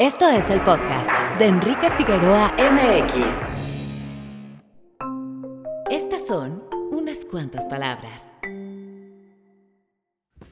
Esto es el podcast de Enrique Figueroa MX. Estas son unas cuantas palabras.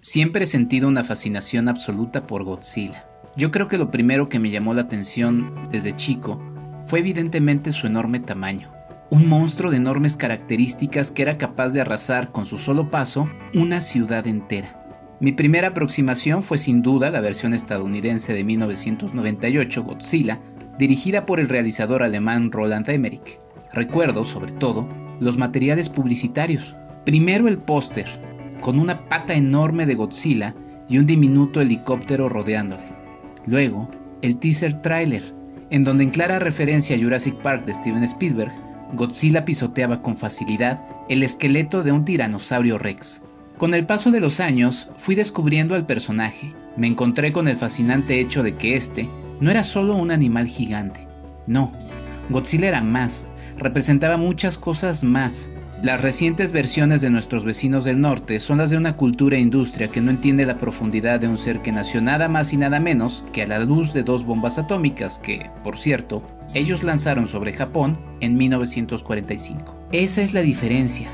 Siempre he sentido una fascinación absoluta por Godzilla. Yo creo que lo primero que me llamó la atención desde chico fue evidentemente su enorme tamaño. Un monstruo de enormes características que era capaz de arrasar con su solo paso una ciudad entera. Mi primera aproximación fue sin duda la versión estadounidense de 1998, Godzilla, dirigida por el realizador alemán Roland Emmerich. Recuerdo, sobre todo, los materiales publicitarios. Primero el póster, con una pata enorme de Godzilla y un diminuto helicóptero rodeándole. Luego, el teaser trailer, en donde en clara referencia a Jurassic Park de Steven Spielberg, Godzilla pisoteaba con facilidad el esqueleto de un tiranosaurio rex, con el paso de los años fui descubriendo al personaje. Me encontré con el fascinante hecho de que este no era solo un animal gigante. No, Godzilla era más, representaba muchas cosas más. Las recientes versiones de nuestros vecinos del norte son las de una cultura e industria que no entiende la profundidad de un ser que nació nada más y nada menos que a la luz de dos bombas atómicas que, por cierto, ellos lanzaron sobre Japón en 1945. Esa es la diferencia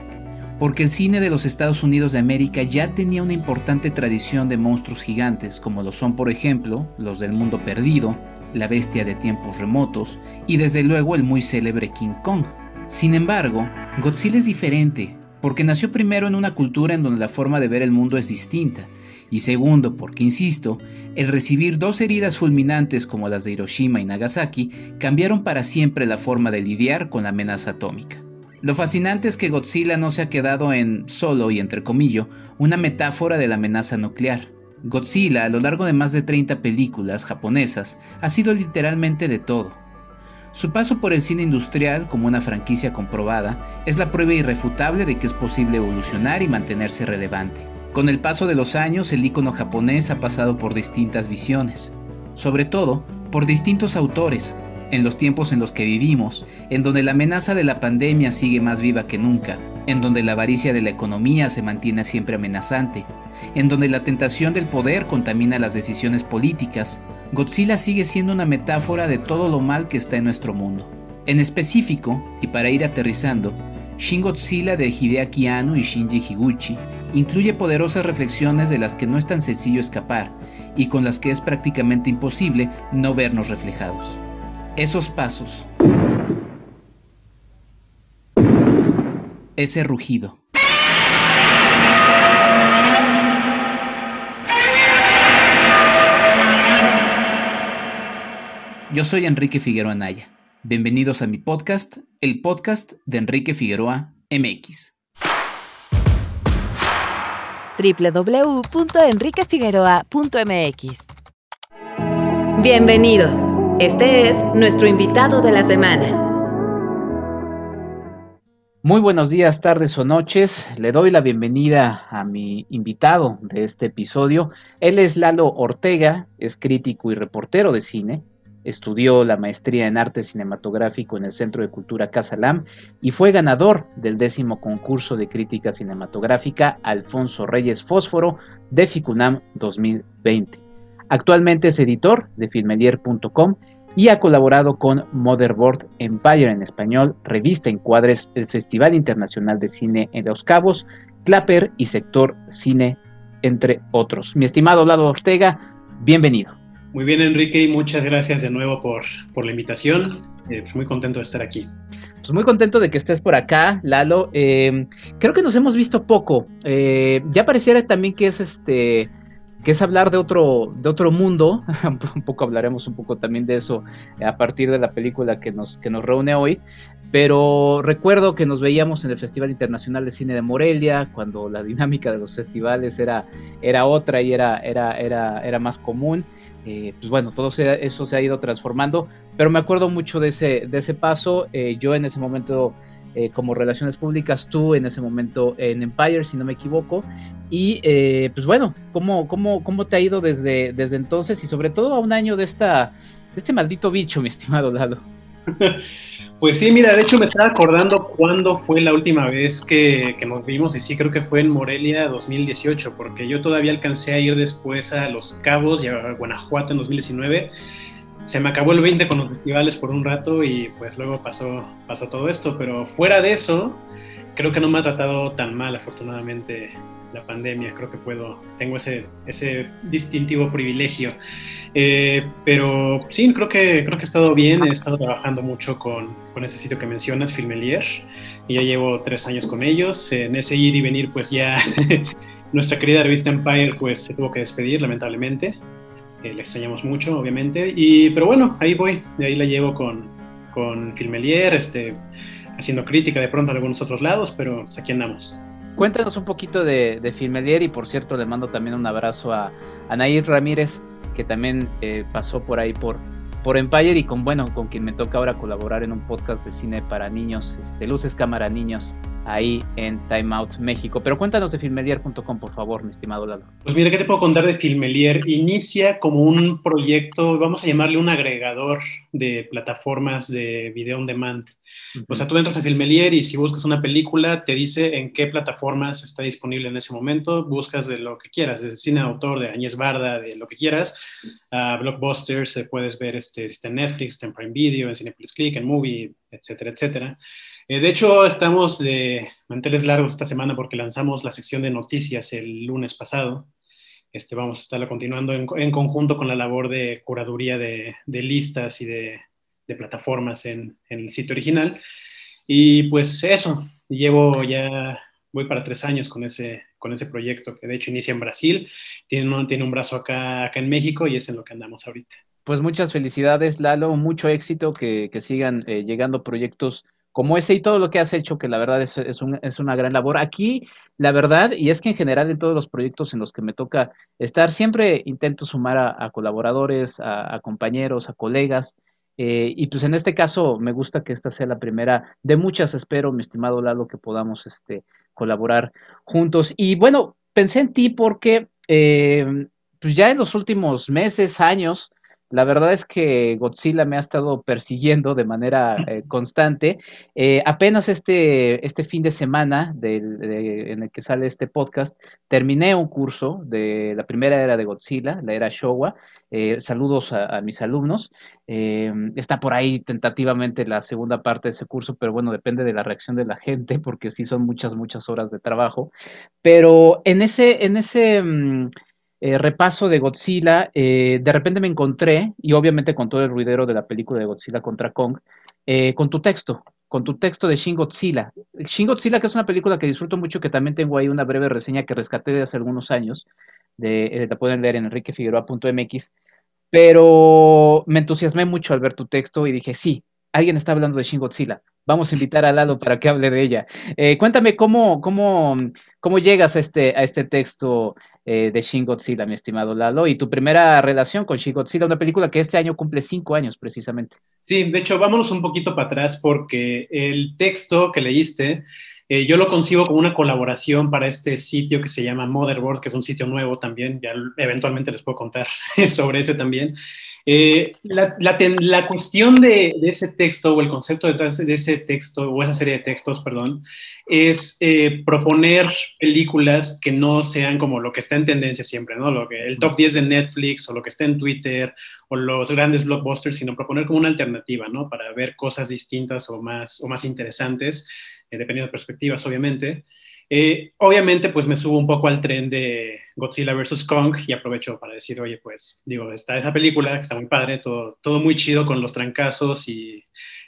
porque el cine de los Estados Unidos de América ya tenía una importante tradición de monstruos gigantes, como lo son por ejemplo los del mundo perdido, la bestia de tiempos remotos y desde luego el muy célebre King Kong. Sin embargo, Godzilla es diferente, porque nació primero en una cultura en donde la forma de ver el mundo es distinta, y segundo, porque, insisto, el recibir dos heridas fulminantes como las de Hiroshima y Nagasaki cambiaron para siempre la forma de lidiar con la amenaza atómica. Lo fascinante es que Godzilla no se ha quedado en, solo y entre comillas, una metáfora de la amenaza nuclear. Godzilla, a lo largo de más de 30 películas japonesas, ha sido literalmente de todo. Su paso por el cine industrial como una franquicia comprobada es la prueba irrefutable de que es posible evolucionar y mantenerse relevante. Con el paso de los años, el icono japonés ha pasado por distintas visiones, sobre todo por distintos autores, en los tiempos en los que vivimos, en donde la amenaza de la pandemia sigue más viva que nunca, en donde la avaricia de la economía se mantiene siempre amenazante, en donde la tentación del poder contamina las decisiones políticas, Godzilla sigue siendo una metáfora de todo lo mal que está en nuestro mundo. En específico, y para ir aterrizando, Shin Godzilla de Hideaki Anno y Shinji Higuchi incluye poderosas reflexiones de las que no es tan sencillo escapar y con las que es prácticamente imposible no vernos reflejados esos pasos, ese rugido. Yo soy Enrique Figueroa Anaya. Bienvenidos a mi podcast, el podcast de Enrique Figueroa MX. www.enriquefigueroa.mx Bienvenido. Este es nuestro invitado de la semana. Muy buenos días, tardes o noches. Le doy la bienvenida a mi invitado de este episodio. Él es Lalo Ortega, es crítico y reportero de cine. Estudió la maestría en arte cinematográfico en el Centro de Cultura Casalam y fue ganador del décimo concurso de crítica cinematográfica Alfonso Reyes Fósforo de Ficunam 2020. Actualmente es editor de filmelier.com y ha colaborado con Motherboard Empire en español, revista Encuadres, el Festival Internacional de Cine en Los Cabos, Clapper y Sector Cine, entre otros. Mi estimado Lado Ortega, bienvenido. Muy bien, Enrique, y muchas gracias de nuevo por, por la invitación. Eh, muy contento de estar aquí. Pues muy contento de que estés por acá, Lalo. Eh, creo que nos hemos visto poco. Eh, ya pareciera también que es este que es hablar de otro, de otro mundo. un poco hablaremos un poco también de eso a partir de la película que nos, que nos reúne hoy. Pero recuerdo que nos veíamos en el Festival Internacional de Cine de Morelia, cuando la dinámica de los festivales era, era otra y era, era, era, era más común. Eh, pues bueno, todo eso se ha ido transformando, pero me acuerdo mucho de ese, de ese paso. Eh, yo en ese momento eh, como relaciones públicas, tú en ese momento en Empire, si no me equivoco. Y eh, pues bueno, ¿cómo, cómo, cómo te ha ido desde, desde entonces y sobre todo a un año de, esta, de este maldito bicho, mi estimado Lalo? Pues sí, mira, de hecho me estaba acordando cuándo fue la última vez que, que, nos vimos y sí, creo que fue en Morelia 2018, porque yo todavía alcancé a ir después a Los Cabos y a Guanajuato en 2019 se me acabó el 20 con los festivales por un rato y pues luego pasó, todo esto, pero fuera de eso, creo que no me ha tratado tan mal, afortunadamente, la pandemia. Creo que puedo, tengo ese, distintivo privilegio. Eh, pero sí, creo que, creo he estado bien. He estado trabajando mucho con, con ese sitio que mencionas, Filmelier, y ya llevo tres años con ellos. En ese ir y venir, pues ya nuestra querida revista Empire pues se tuvo que despedir, lamentablemente. Eh, le extrañamos mucho, obviamente. Y, pero bueno, ahí voy. De ahí la llevo con, con Filmelier, este, haciendo crítica de pronto en algunos otros lados, pero aquí andamos. Cuéntanos un poquito de, de Filmelier y por cierto le mando también un abrazo a, Anaír Ramírez, que también eh, pasó por ahí por, por Empire y con, bueno, con quien me toca ahora colaborar en un podcast de cine para niños, este, Luces Cámara Niños, ahí en Time Out México. Pero cuéntanos de filmelier.com, por favor, mi estimado Lalo. Pues mira, ¿qué te puedo contar de Filmelier? Inicia como un proyecto, vamos a llamarle un agregador de plataformas de video on demand. O sea, tú entras a Filmelier y si buscas una película, te dice en qué plataformas está disponible en ese momento. Buscas de lo que quieras, de cine de autor, de Añez Barda, de lo que quieras. Uh, blockbusters, puedes ver este, está en Netflix, está en Prime Video, en Cinepolis Click, en Movie, etcétera, etcétera. Eh, de hecho, estamos de manteles largos esta semana porque lanzamos la sección de noticias el lunes pasado. Este, vamos a estarla continuando en, conjunto con la labor de curaduría de, listas y de, plataformas en, el sitio original. Y pues eso, llevo ya, voy para tres años con ese, con ese proyecto que de hecho inicia en Brasil, tiene un, tiene un brazo acá, acá en México y es en lo que andamos ahorita. Pues muchas felicidades, Lalo, mucho éxito, que, sigan eh, llegando proyectos como ese y todo lo que has hecho, que la verdad es, es, una gran labor. Aquí, la verdad, y es que en general en todos los proyectos en los que me toca estar, siempre intento sumar a, colaboradores, a, compañeros, a colegas. Eh, y pues en este caso me gusta que esta sea la primera de muchas, espero, mi estimado Lalo, que podamos este, colaborar juntos. Y bueno, pensé en ti porque eh, pues ya en los últimos meses, años, la verdad es que Godzilla me ha estado persiguiendo de manera eh, constante. Eh, apenas este, este fin de semana en el que sale este podcast, terminé un curso de la primera era de Godzilla, la era Showa. Eh, saludos a, mis alumnos. está por ahí tentativamente la segunda parte de ese curso, pero bueno, depende de la reacción de la gente, porque sí son muchas, muchas horas de trabajo. Pero en ese, en ese mm, eh, repaso de Godzilla, eh, de repente me encontré, y obviamente con todo el ruidero de la película de Godzilla contra Kong, eh, con tu texto, con tu texto de Shin Godzilla. Shin Godzilla, que es una película que disfruto mucho, que también tengo ahí una breve reseña que rescaté de hace algunos años, de, la pueden leer en enriquefigueroa.mx, pero me entusiasmé mucho al ver tu texto y dije, sí, alguien está hablando de Shin Godzilla. Vamos a invitar a Lalo para que hable de ella. cuéntame cómo, cómo, cómo llegas este, a este texto eh, de Shin Godzilla, mi estimado Lalo, y tu primera relación con Shin Godzilla, una película que este año cumple cinco años precisamente. Sí, de hecho, vámonos un poquito para atrás porque el texto que leíste, eh, yo lo concibo como una colaboración para este sitio que se llama Motherboard, que es un sitio nuevo también, ya eventualmente les puedo contar sobre ese también. Eh, la, la, cuestión de, de, ese texto o el concepto detrás de ese texto o esa serie de textos, perdón, es eh, proponer películas que no sean como lo que está en tendencia siempre, ¿no? Lo que, el top 10 de Netflix o lo que está en Twitter o los grandes blockbusters, sino proponer como una alternativa, ¿no? Para ver cosas distintas o más, o más interesantes, eh, dependiendo de perspectivas, obviamente. Eh, obviamente, pues me subo un poco al tren de Godzilla vs. Kong y aprovecho para decir, oye, pues digo, está esa película que está muy padre, todo, todo muy chido con los trancazos y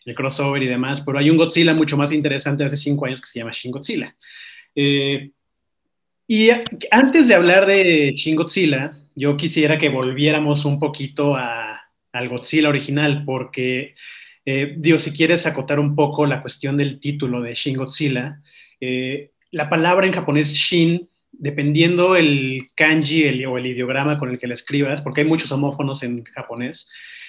el crossover y demás, pero hay un Godzilla mucho más interesante de hace cinco años que se llama Shin Godzilla. Eh, y antes de hablar de Shin Godzilla, yo quisiera que volviéramos un poquito a, al Godzilla original, porque, eh, digo, si quieres acotar un poco la cuestión del título de Shin Godzilla, la palabra en japonés Shin, dependiendo el kanji o el ideograma con el que la escribas, porque hay muchos homófonos en japonés,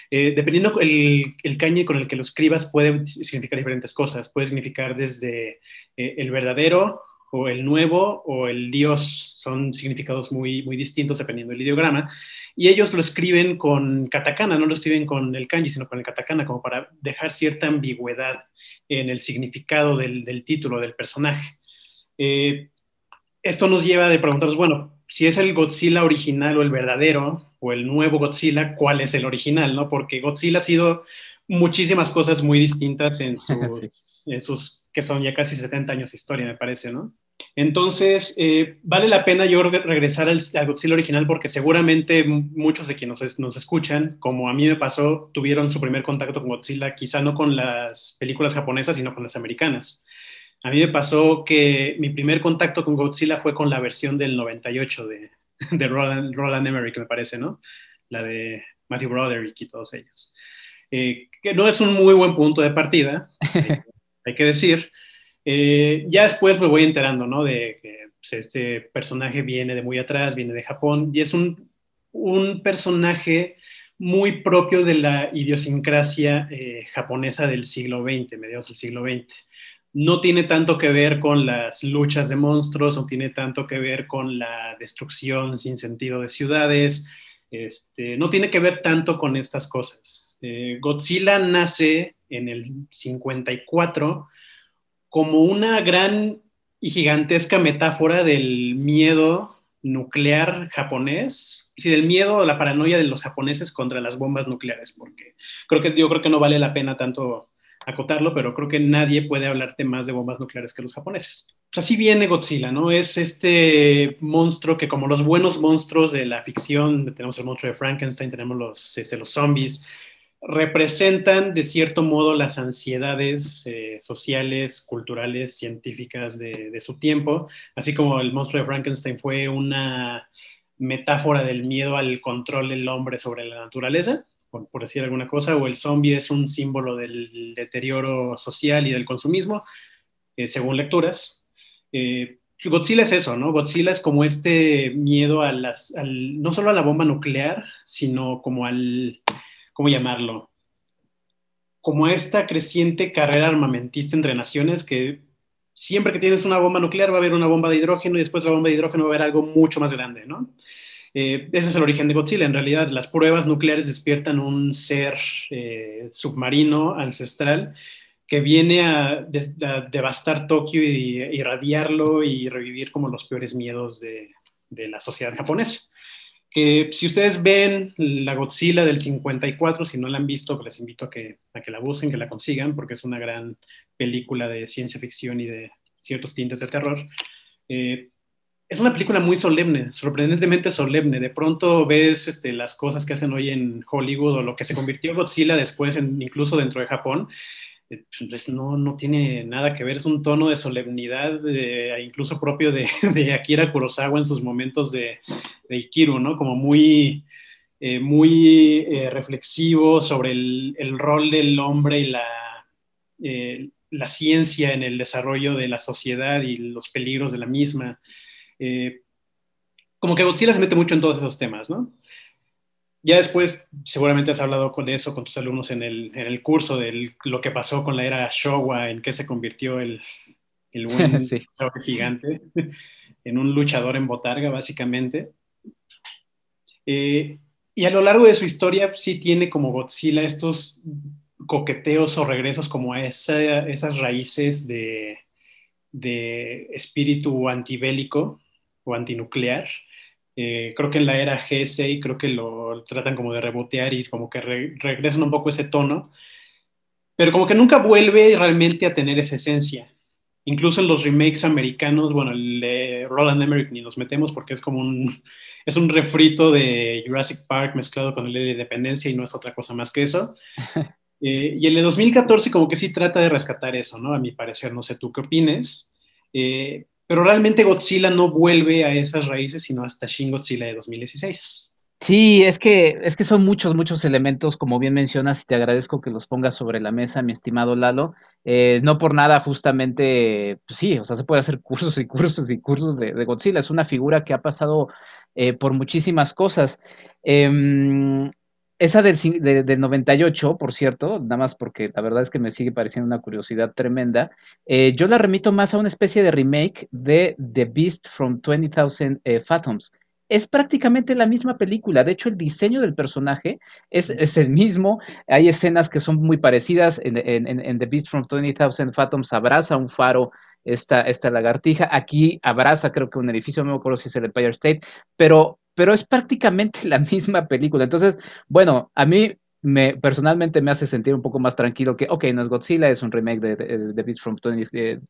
eh, dependiendo el, kanji con el que lo escribas puede significar diferentes cosas. Puede significar desde eh, el verdadero o el nuevo o el dios. Son significados muy, muy distintos dependiendo del ideograma. Y ellos lo escriben con katakana, no lo escriben con el kanji, sino con el katakana, como para dejar cierta ambigüedad en el significado del, del título del personaje. Eh, esto nos lleva a preguntarnos, bueno, si es el Godzilla original o el verdadero, o el nuevo Godzilla, ¿cuál es el original? ¿no? Porque Godzilla ha sido muchísimas cosas muy distintas en sus, en sus que son ya casi 70 años de historia, me parece, ¿no? Entonces, eh, vale la pena yo regresar al, Godzilla original porque seguramente muchos de quienes nos, escuchan, como a mí me pasó, tuvieron su primer contacto con Godzilla, quizá no con las películas japonesas, sino con las americanas. A mí me pasó que mi primer contacto con Godzilla fue con la versión del 98 de, de Roland, Roland Emmerich, me parece, ¿no? La de Matthew Broderick y todos ellos. Eh, que no es un muy buen punto de partida, hay que decir, eh, ya después me voy enterando, ¿no? De que pues, este personaje viene de muy atrás, viene de Japón, y es un, un personaje muy propio de la idiosincrasia eh, japonesa del siglo XX, mediados del siglo XX. No tiene tanto que ver con las luchas de monstruos, no tiene tanto que ver con la destrucción sin sentido de ciudades, este, no tiene que ver tanto con estas cosas. Eh, Godzilla nace en el 54 como una gran y gigantesca metáfora del miedo nuclear japonés, y del miedo o la paranoia de los japoneses contra las bombas nucleares, porque creo que yo creo que no vale la pena tanto acotarlo, pero creo que nadie puede hablarte más de bombas nucleares que los japoneses. así viene Godzilla, ¿no? Es este monstruo que como los buenos monstruos de la ficción, tenemos el monstruo de Frankenstein, tenemos los, este, los zombies, representan de cierto modo las ansiedades eh, sociales, culturales, científicas de, su tiempo, así como el monstruo de Frankenstein fue una metáfora del miedo al control del hombre sobre la naturaleza, por, decir alguna cosa, o el zombie es un símbolo del deterioro social y del consumismo, eh, según lecturas. Eh, Godzilla es eso, ¿no? Godzilla es como este miedo a las, no solo a la bomba nuclear, sino como al ¿cómo llamarlo? Como esta creciente carrera armamentista entre naciones que siempre que tienes una bomba nuclear va a haber una bomba de hidrógeno y después de la bomba de hidrógeno va a haber algo mucho más grande, ¿no? Eh, ese es el origen de Godzilla. En realidad, las pruebas nucleares despiertan un ser eh, submarino ancestral que viene a, devastar Tokio y irradiarlo y revivir como los peores miedos de, la sociedad japonesa que si ustedes ven la Godzilla del 54, si no la han visto, les invito a que, a que la busquen, que la consigan, porque es una gran película de ciencia ficción y de ciertos tintes de terror. Eh, es una película muy solemne, sorprendentemente solemne. De pronto ves este, las cosas que hacen hoy en Hollywood o lo que se convirtió Godzilla después, incluso dentro de Japón, pues no, no tiene nada que ver, es un tono de solemnidad incluso propio de, de, Akira Kurosawa en sus momentos de, de Ikiru, ¿no? Como muy, eh, muy eh, reflexivo sobre el, rol del hombre y la, eh, la ciencia en el desarrollo de la sociedad y los peligros de la misma. Como que Godzilla se mete mucho en todos esos temas, ¿no? Ya después, seguramente has hablado con eso con tus alumnos en el, en el curso de lo que pasó con la era Showa, en qué se convirtió el, el buen gigante en un luchador en botarga, básicamente. Eh, y a lo largo de su historia sí tiene como Godzilla estos coqueteos o regresos como a esas raíces de, de espíritu antibélico o antinuclear eh, creo que en la era G6 creo que lo tratan como de rebotear y como que regresan un poco ese tono, pero como que nunca vuelve realmente a tener esa esencia. Incluso en los remakes americanos, bueno, el de Roland Emmerich ni los metemos porque es como un, es un refrito de Jurassic Park mezclado con el de Independencia y no es otra cosa más que eso. Eh, y el de 2014 como que sí trata de rescatar eso, ¿no? A mi parecer, no sé tú qué opines. Eh, pero realmente Godzilla no vuelve a esas raíces, sino hasta Shin Godzilla de 2016. Sí, es que, es que son muchos, muchos elementos, como bien mencionas, y te agradezco que los pongas sobre la mesa, mi estimado Lalo. Eh, no por nada, justamente, pues sí, o sea, se puede hacer cursos y cursos y cursos de, Godzilla. Es una figura que ha pasado eh, por muchísimas cosas. Em, esa del, del 98, por cierto, nada más porque la verdad es que me sigue pareciendo una curiosidad tremenda, eh, yo la remito más a una especie de remake de The Beast from 20,000 eh, Fathoms. Es prácticamente la misma película, de hecho el diseño del personaje es, es el mismo, hay escenas que son muy parecidas, en, en, en The Beast from 20,000 Fathoms abraza un faro esta, esta lagartija. Aquí abraza, creo que un edificio, no me acuerdo si es el Empire State, pero, pero es prácticamente la misma película. Entonces, bueno, a mí me, personalmente me hace sentir un poco más tranquilo que, ok, no es Godzilla, es un remake de, The Beast from 20,000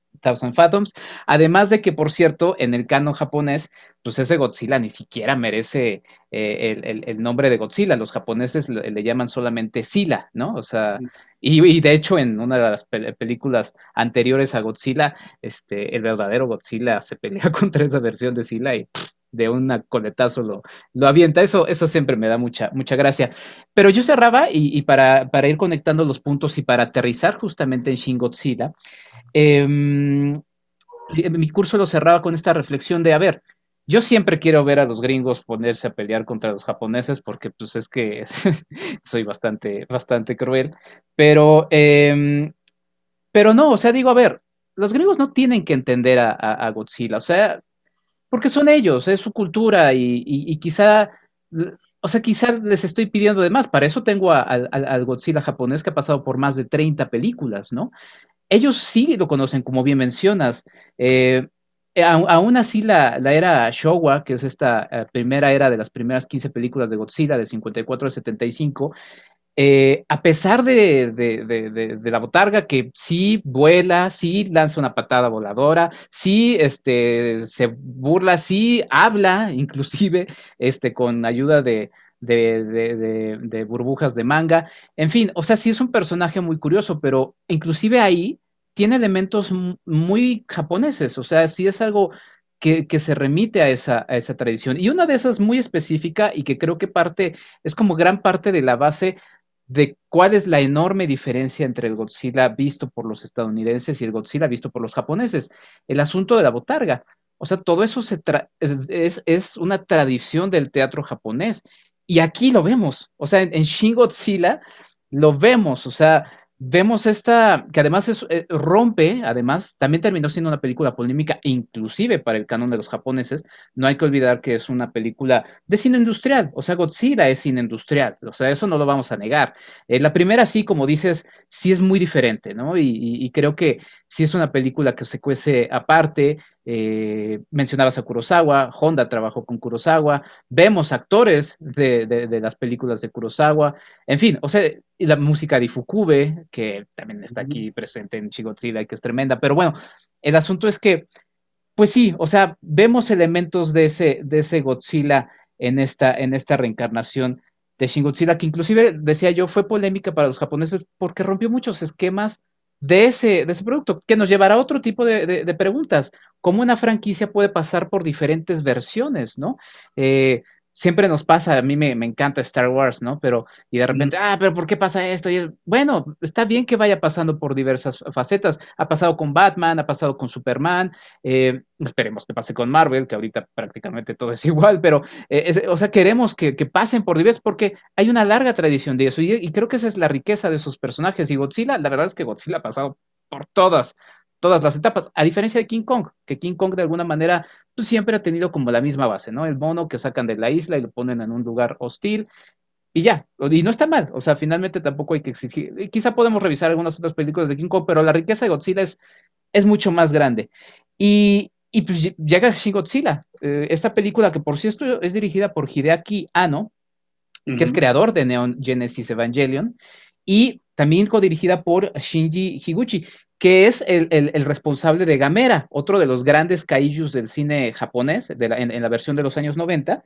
Fathoms. Además de que, por cierto, en el canon japonés, pues ese Godzilla ni siquiera merece eh, el, nombre de Godzilla. Los japoneses le, llaman solamente Sila, ¿no? O sea, y, de hecho en una de las películas anteriores a Godzilla, este, el verdadero Godzilla se pelea contra esa versión de Sila y de un coletazo lo, lo avienta. Eso, eso siempre me da mucha, mucha gracia. Pero yo cerraba y, para, para, ir conectando los puntos y para aterrizar justamente en Shin Godzilla, em, mi curso lo cerraba con esta reflexión de, a ver, yo siempre quiero ver a los gringos ponerse a pelear contra los japoneses porque pues es que soy bastante, bastante cruel, pero, em, pero no, o sea, digo, a ver, los gringos no tienen que entender a, a Godzilla, o sea, porque son ellos, es su cultura y, quizá, o sea, quizá les estoy pidiendo de más. Para eso tengo al Godzilla japonés que ha pasado por más de 30 películas, ¿no? Ellos sí lo conocen, como bien mencionas. Eh, aún así, la, era Showa, que es esta eh, primera era de las primeras 15 películas de Godzilla, de 54 a 75, eh, a pesar de, la botarga que sí vuela, sí lanza una patada voladora, sí este, se burla, sí habla, inclusive este, con ayuda de, burbujas de manga, en fin, o sea, sí es un personaje muy curioso, pero inclusive ahí tiene elementos muy japoneses, o sea, sí es algo que, se remite a esa, a esa tradición. Y una de esas muy específica y que creo que parte, es como gran parte de la base de cuál es la enorme diferencia entre el Godzilla visto por los estadounidenses y el Godzilla visto por los japoneses. El asunto de la botarga. O sea, todo eso es, es, una tradición del teatro japonés. Y aquí lo vemos. O sea, en, en Shin Godzilla lo vemos. O sea, vemos esta, que además es, eh, rompe, además, también terminó siendo una película polémica, inclusive para el canon de los japoneses. No hay que olvidar que es una película de cine industrial, o sea, Godzilla es cine industrial, o sea, eso no lo vamos a negar. Eh, la primera, sí, como dices, sí es muy diferente, ¿no? y creo que sí es una película que se cuece aparte, eh, mencionabas a Kurosawa, Honda trabajó con Kurosawa, vemos actores de, las películas de Kurosawa, en fin, o sea, la música de Fukube, que también está aquí presente en Shigodzilla y que es tremenda, pero bueno, el asunto es que, pues sí, o sea, vemos elementos de ese, de ese Godzilla en esta, en esta reencarnación de Shin Godzilla, que inclusive, decía yo, fue polémica para los japoneses porque rompió muchos esquemas de ese, de ese producto, que nos llevará a otro tipo de, preguntas. ¿Cómo una franquicia puede pasar por diferentes versiones, no? Eh, siempre nos pasa, a mí me, encanta Star Wars, ¿no? Pero, y de repente, ah, pero ¿por qué pasa esto? Y, bueno, está bien que vaya pasando por diversas facetas. Ha pasado con Batman, ha pasado con Superman, eh, esperemos que pase con Marvel, que ahorita prácticamente todo es igual, pero, eh, o sea, queremos que, pasen por diversas, porque hay una larga tradición de eso, y, y creo que esa es la riqueza de esos personajes. Y Godzilla, la verdad es que Godzilla ha pasado por todas, todas las etapas, a diferencia de King Kong, que King Kong de alguna manera pues, siempre ha tenido como la misma base, ¿no? El mono que sacan de la isla y lo ponen en un lugar hostil y ya, y no está mal, o sea, finalmente tampoco hay que exigir, quizá podemos revisar algunas otras películas de King Kong, pero la riqueza de Godzilla es, es mucho más grande. Y, y pues llega Shin Godzilla, eh, esta película que por cierto es dirigida por Hideaki Anno, que es creador de Neon Genesis Evangelion, y también codirigida por Shinji Higuchi, que es el, responsable de Gamera, otro de los grandes kaijus del cine japonés, en, la versión de los años 90.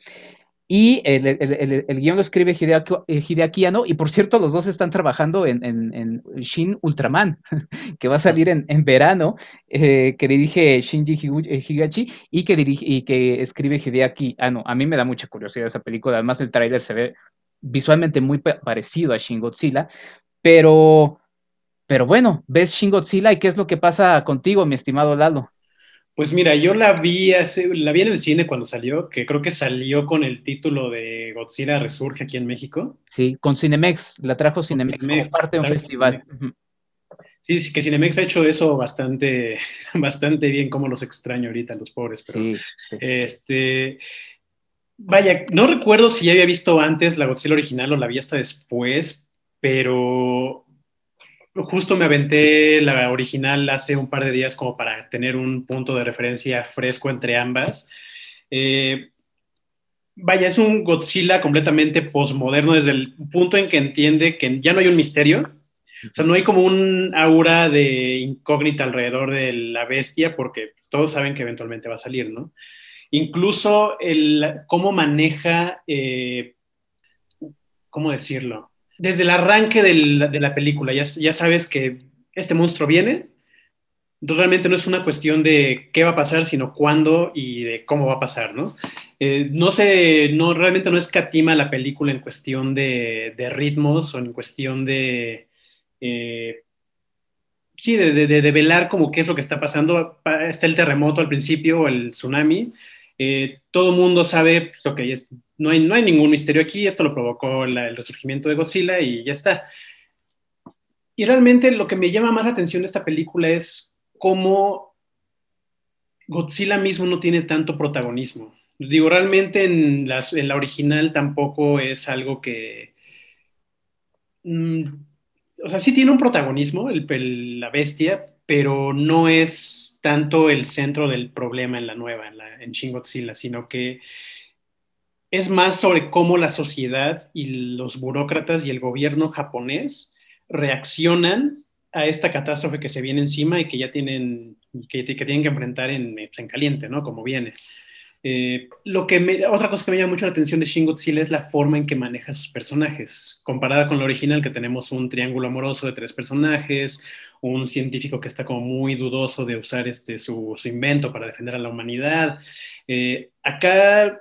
Y el, guion lo escribe Hideaki, Anno, y por cierto, los dos están trabajando en, Shin Ultraman, que va a salir en, verano, eh, que dirige Shinji eh, Higachi y que, dirige, y que escribe Hideaki Anno. A mí me da mucha curiosidad esa película, además el tráiler se ve visualmente muy parecido a Shin Godzilla, pero pero bueno, ves Shin Godzilla y qué es lo que pasa contigo, mi estimado Lalo. Pues mira, yo la vi, la vi en el cine cuando salió, que creo que salió con el título de Godzilla Resurge aquí en México. Sí, con Cinemex, la trajo Cinemex, como parte de un festival. Sí, sí, que Cinemex ha hecho eso bastante, bastante bien, como los extraño ahorita, los pobres. Pero, sí, sí. Este, vaya, no recuerdo si ya había visto antes la Godzilla original o la vi hasta después, pero justo me aventé la original hace un par de días como para tener un punto de referencia fresco entre ambas. Eh, vaya, es un Godzilla completamente postmoderno desde el punto en que entiende que ya no hay un misterio. O sea, no hay como un aura de incógnita alrededor de la bestia porque todos saben que eventualmente va a salir, ¿no? Incluso el cómo maneja, eh, ¿cómo decirlo? Desde el arranque de la película, ya, ya sabes que este monstruo viene, entonces realmente no es una cuestión de qué va a pasar, sino cuándo y de cómo va a pasar, ¿no? Eh, no sé, no, realmente no escatima la película en cuestión de, ritmos o en cuestión de... Eh, sí, de, de, velar como qué es lo que está pasando. Está el terremoto al principio, el tsunami. Eh, todo mundo sabe, pues, ok, no, hay, no hay ningún misterio aquí, esto lo provocó el resurgimiento de Godzilla y ya está. Y realmente lo que me llama más la atención de esta película es cómo Godzilla mismo no tiene tanto protagonismo. Digo, realmente en, la original tampoco es algo que... Mm, o sea, sí tiene un protagonismo, la bestia, pero no es tanto el centro del problema en la nueva, en, la, en Shin Godzilla, sino que es más sobre cómo la sociedad y los burócratas y el gobierno japonés reaccionan a esta catástrofe que se viene encima y que ya tienen que, que tienen que enfrentar en, pues, en, caliente, ¿no? Como viene. Eh, lo que me, otra cosa que me llama mucho la atención de Shin Godzilla es la forma en que maneja sus personajes. Comparada con la original, que tenemos un triángulo amoroso de tres personajes, un científico que está como muy dudoso de usar este, su, su invento para defender a la humanidad. Eh, acá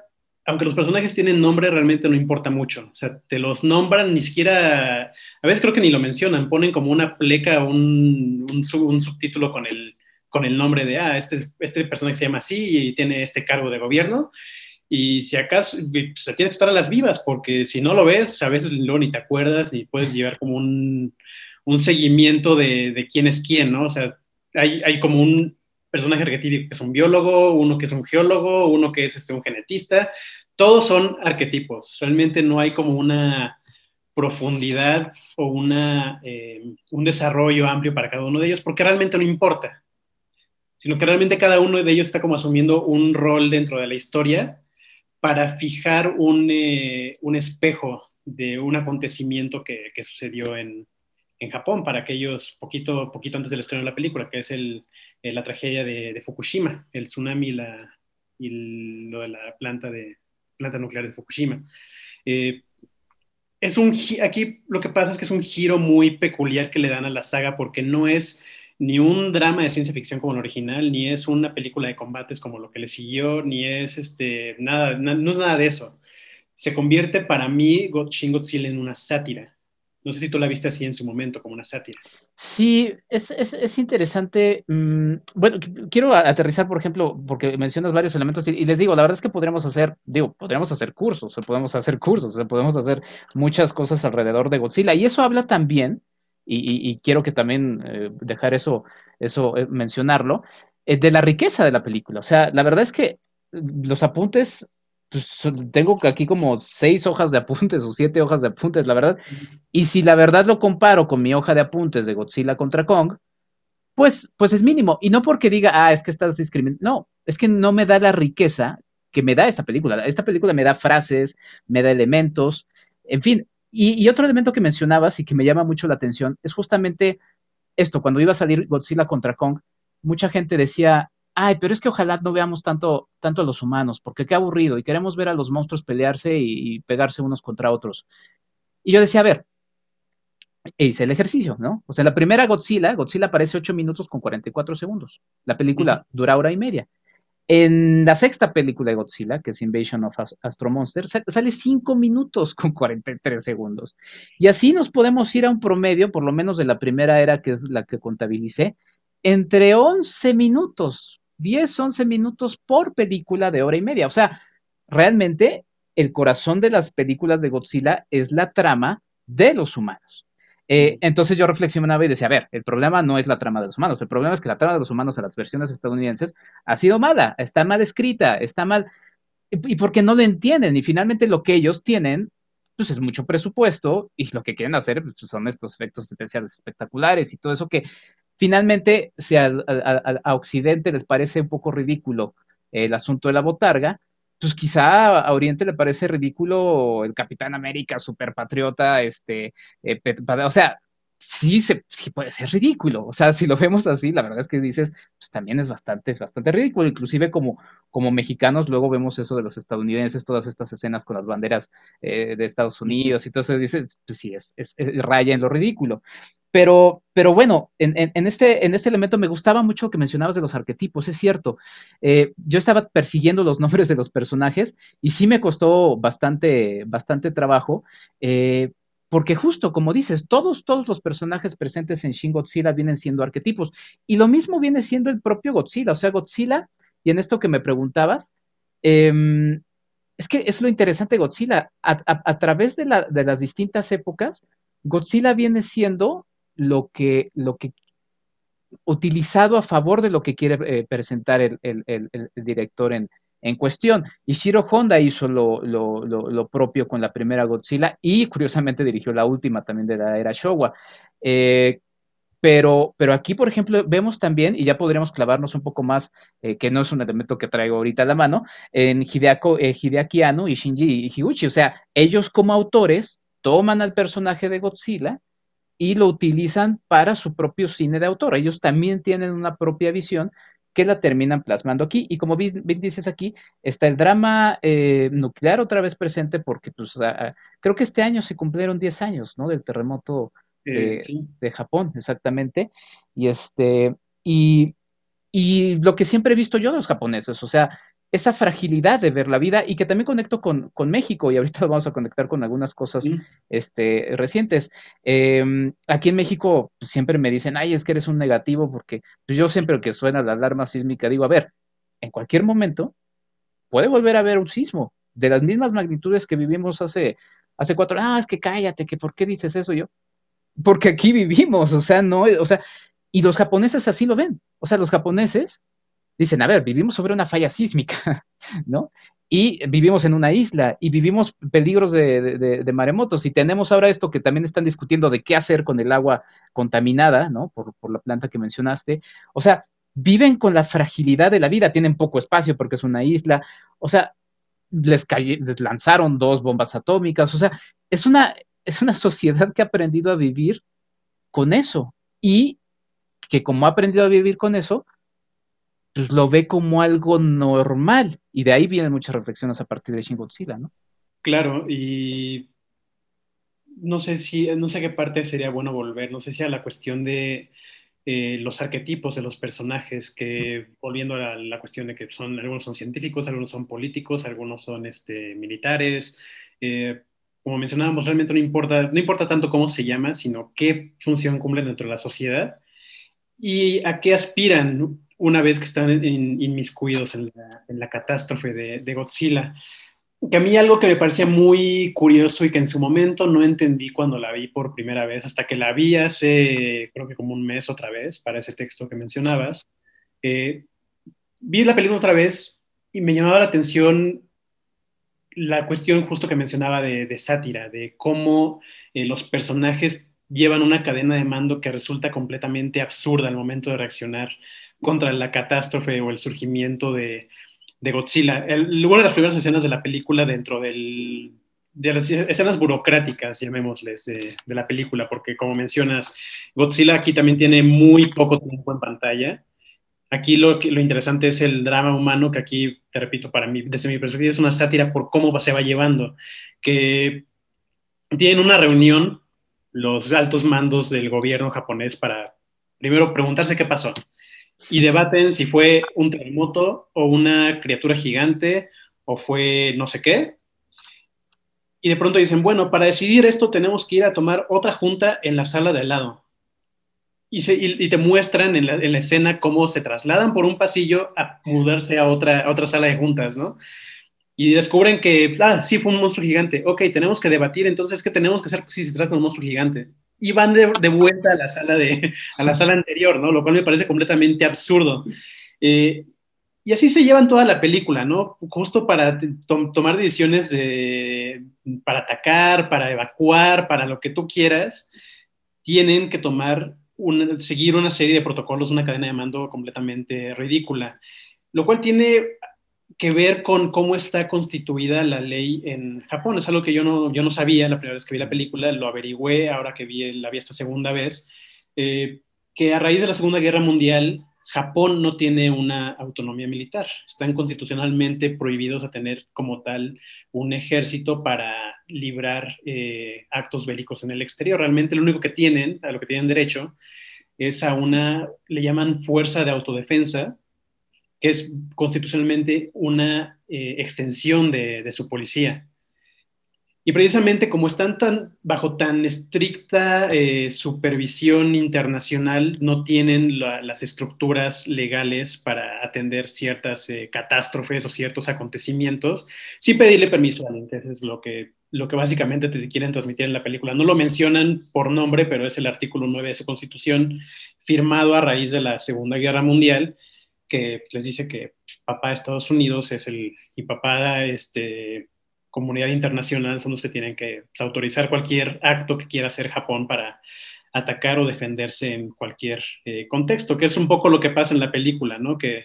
aunque los personajes tienen nombre, realmente no importa mucho. O sea, te los nombran, ni siquiera, a veces creo que ni lo mencionan, ponen como una pleca, un, un, un subtítulo con el, con el nombre de, ah, este, este personaje se llama así y tiene este cargo de gobierno. Y si acaso, pues, se tiene que estar a las vivas, porque si no lo ves, a veces luego ni te acuerdas, ni puedes llevar como un, un seguimiento de, de, quién es quién, ¿no? O sea, hay, hay como un, personaje arquetípico que es un biólogo, uno que es un geólogo, uno que es este, un genetista. Todos son arquetipos. Realmente no hay como una profundidad o una, eh, un desarrollo amplio para cada uno de ellos, porque realmente no importa, sino que realmente cada uno de ellos está como asumiendo un rol dentro de la historia para fijar un, eh, un espejo de un acontecimiento que, que sucedió en, en Japón para aquellos poquito, poquito antes del estreno de la película, que es el, eh, la tragedia de, Fukushima, el tsunami la, y lo de la planta, de, planta nuclear de Fukushima. Eh, es un, aquí lo que pasa es que es un giro muy peculiar que le dan a la saga porque no es ni un drama de ciencia ficción como el original, ni es una película de combates como lo que le siguió, ni es este, nada, no es nada de eso. Se convierte para mí Shin Godzilla en una sátira no sé si tú la viste así en su momento, como una sátira. Sí, es, es, es interesante. Mm, bueno, quiero aterrizar, por ejemplo, porque mencionas varios elementos y, les digo, la verdad es que podríamos hacer, digo, podríamos hacer cursos, o podemos hacer cursos, o podemos hacer muchas cosas alrededor de Godzilla. Y eso habla también, y, quiero que también eh, dejar eso, eso eh, mencionarlo, eh, de la riqueza de la película. O sea, la verdad es que los apuntes pues, tengo aquí como seis hojas de apuntes o siete hojas de apuntes, la verdad. Y si la verdad lo comparo con mi hoja de apuntes de Godzilla contra Kong, pues, pues es mínimo. Y no porque diga, ah, es que estás discriminando. No, es que no me da la riqueza que me da esta película. Esta película me da frases, me da elementos, en fin. Y, y otro elemento que mencionabas y que me llama mucho la atención es justamente esto, cuando iba a salir Godzilla contra Kong, mucha gente decía, ay, pero es que ojalá no veamos tanto, tanto a los humanos, porque qué aburrido, y queremos ver a los monstruos pelearse y, pegarse unos contra otros. Y yo decía, a ver, e hice el ejercicio, ¿no? O sea, la primera Godzilla, Godzilla aparece 8 minutos con 44 segundos. La película dura hora y media. En la sexta película de Godzilla, que es Invasion of Astro Monster, sale 5 minutos con 43 segundos. Y así nos podemos ir a un promedio, por lo menos de la primera era, que es la que contabilicé, entre 11 minutos 10, 11 minutos por película de hora y media. O sea, realmente el corazón de las películas de Godzilla es la trama de los humanos. Eh, entonces yo reflexionaba y decía, a ver, el problema no es la trama de los humanos, el problema es que la trama de los humanos en las versiones estadounidenses ha sido mala, está mal escrita, está mal, y porque no lo entienden, y finalmente lo que ellos tienen pues es mucho presupuesto y lo que quieren hacer pues, son estos efectos especiales espectaculares y todo eso que finalmente si a, Occidente les parece un poco ridículo el asunto de la botarga, pues quizá a Oriente le parece ridículo el Capitán América, super patriota, este, eh, o sea, sí, se, sí puede ser ridículo. O sea, si lo vemos así, la verdad es que dices, pues también es bastante, es bastante ridículo. Inclusive como, como mexicanos, luego vemos eso de los estadounidenses, todas estas escenas con las banderas eh, de Estados Unidos y eso, dices, pues sí, es, raya en lo ridículo. Pero, pero bueno, en, en, este, en este elemento me gustaba mucho que mencionabas de los arquetipos, es cierto. Eh, yo estaba persiguiendo los nombres de los personajes y sí me costó bastante, bastante trabajo. Eh, porque justo como dices, todos, todos los personajes presentes en Shin Godzilla vienen siendo arquetipos. Y lo mismo viene siendo el propio Godzilla. O sea, Godzilla, y en esto que me preguntabas, em, es que es lo interesante de Godzilla. A, través de, las distintas épocas, Godzilla viene siendo lo que, lo que utilizado a favor de lo que quiere eh, presentar el, director en, en cuestión. Ishiro Honda hizo lo, propio con la primera Godzilla y curiosamente dirigió la última también de la era Showa. Eh, pero, pero aquí, por ejemplo, vemos también, y ya podríamos clavarnos un poco más, eh, que no es un elemento que traigo ahorita a la mano, en Hideako, eh, Hideaki Anno y Shinji Higuchi. O sea, ellos como autores toman al personaje de Godzilla y lo utilizan para su propio cine de autor. Ellos también tienen una propia visión que la terminan plasmando aquí. Y como bien, dices aquí, está el drama eh, nuclear otra vez presente porque pues, creo que este año se cumplieron 10 años, ¿no? Del terremoto eh, de Japón, exactamente. Y este, y, y lo que siempre he visto yo de los japoneses, o sea, esa fragilidad de ver la vida y que también conecto con, México y ahorita vamos a conectar con algunas cosas este, recientes. Em, aquí en México pues, siempre me dicen, ay, es que eres un negativo porque pues, yo siempre que suena la alarma sísmica digo, a ver, en cualquier momento puede volver a haber un sismo de las mismas magnitudes que vivimos hace, hace cuatro, ah, es que cállate, que por qué dices eso yo. Porque aquí vivimos, o sea, no, o sea, y los japoneses así lo ven, o sea, los japoneses dicen, a ver, vivimos sobre una falla sísmica, ¿no? Y vivimos en una isla y vivimos peligros de, maremotos y tenemos ahora esto que también están discutiendo de qué hacer con el agua contaminada, ¿no? Por, la planta que mencionaste. O sea, viven con la fragilidad de la vida, tienen poco espacio porque es una isla, o sea, les, les lanzaron dos bombas atómicas, o sea, es una, es una sociedad que ha aprendido a vivir con eso y que como ha aprendido a vivir con eso, pues lo ve como algo normal. Y de ahí vienen muchas reflexiones a partir de Shin Godzilla, ¿no? Claro, y no sé si, no sé qué parte sería bueno volver, no sé si a la cuestión de eh, los arquetipos de los personajes, que volviendo a la, cuestión de que son, algunos son científicos, algunos son políticos, algunos son este, militares. Eh, como mencionábamos, realmente no importa, no importa tanto cómo se llama, sino qué función cumplen dentro de la sociedad y a qué aspiran una vez que están inmiscuidos en la, catástrofe de, Godzilla. Que a mí algo que me parecía muy curioso y que en su momento no entendí cuando la vi por primera vez, hasta que la vi hace creo que como un mes otra vez para ese texto que mencionabas, eh, vi la película otra vez y me llamaba la atención la cuestión justo que mencionaba de, sátira, de cómo eh, los personajes llevan una cadena de mando que resulta completamente absurda al momento de reaccionar contra la catástrofe o el surgimiento de, Godzilla. El, una de las primeras escenas de la película dentro del, de las escenas burocráticas, llamémosles, de, la película, porque como mencionas, Godzilla aquí también tiene muy poco tiempo en pantalla. Aquí lo, lo interesante es el drama humano, que aquí, te repito, para mí, desde mi perspectiva, es una sátira por cómo se va llevando, que tienen una reunión los altos mandos del gobierno japonés para primero preguntarse qué pasó y debaten si fue un terremoto o una criatura gigante o fue no sé qué. Y de pronto dicen, bueno, para decidir esto tenemos que ir a tomar otra junta en la sala de al lado. Y, y, te muestran en la, en la, escena cómo se trasladan por un pasillo a mudarse a otra, a otra sala de juntas, ¿no? Y descubren que, ah, sí fue un monstruo gigante. Ok, tenemos que debatir entonces qué tenemos que hacer si se trata de un monstruo gigante y van de, vuelta a la sala de a la sala anterior, ¿no? Lo cual me parece completamente absurdo. Eh, y así se llevan toda la película, ¿no? Justo para tomar decisiones de, para atacar, para evacuar, para lo que tú quieras, tienen que tomar, seguir una serie de protocolos, una cadena de mando completamente ridícula, lo cual tiene que ver con cómo está constituida la ley en Japón. Es algo que yo no, yo no sabía la primera vez que vi la película, lo averigüé ahora que vi, la vi esta segunda vez, eh, que a raíz de la Segunda Guerra Mundial, Japón no tiene una autonomía militar. Están constitucionalmente prohibidos a tener como tal un ejército para librar eh, actos bélicos en el exterior. Realmente lo único que tienen, a lo que tienen derecho, es a una, le llaman fuerza de autodefensa, que es constitucionalmente una eh, extensión de, su policía. Y precisamente como están bajo tan estricta eh, supervisión internacional, no tienen las estructuras legales para atender ciertas eh, catástrofes o ciertos acontecimientos, sí pedirle permiso a Eso es lo que, básicamente te quieren transmitir en la película. No lo mencionan por nombre, pero es el artículo 9 de esa constitución firmado a raíz de la Segunda Guerra Mundial que les dice que papá de Estados Unidos es el, y papá este, comunidad internacional son los que tienen que pues, autorizar cualquier acto que quiera hacer Japón para atacar o defenderse en cualquier eh, contexto, que es un poco lo que pasa en la película, ¿no? Que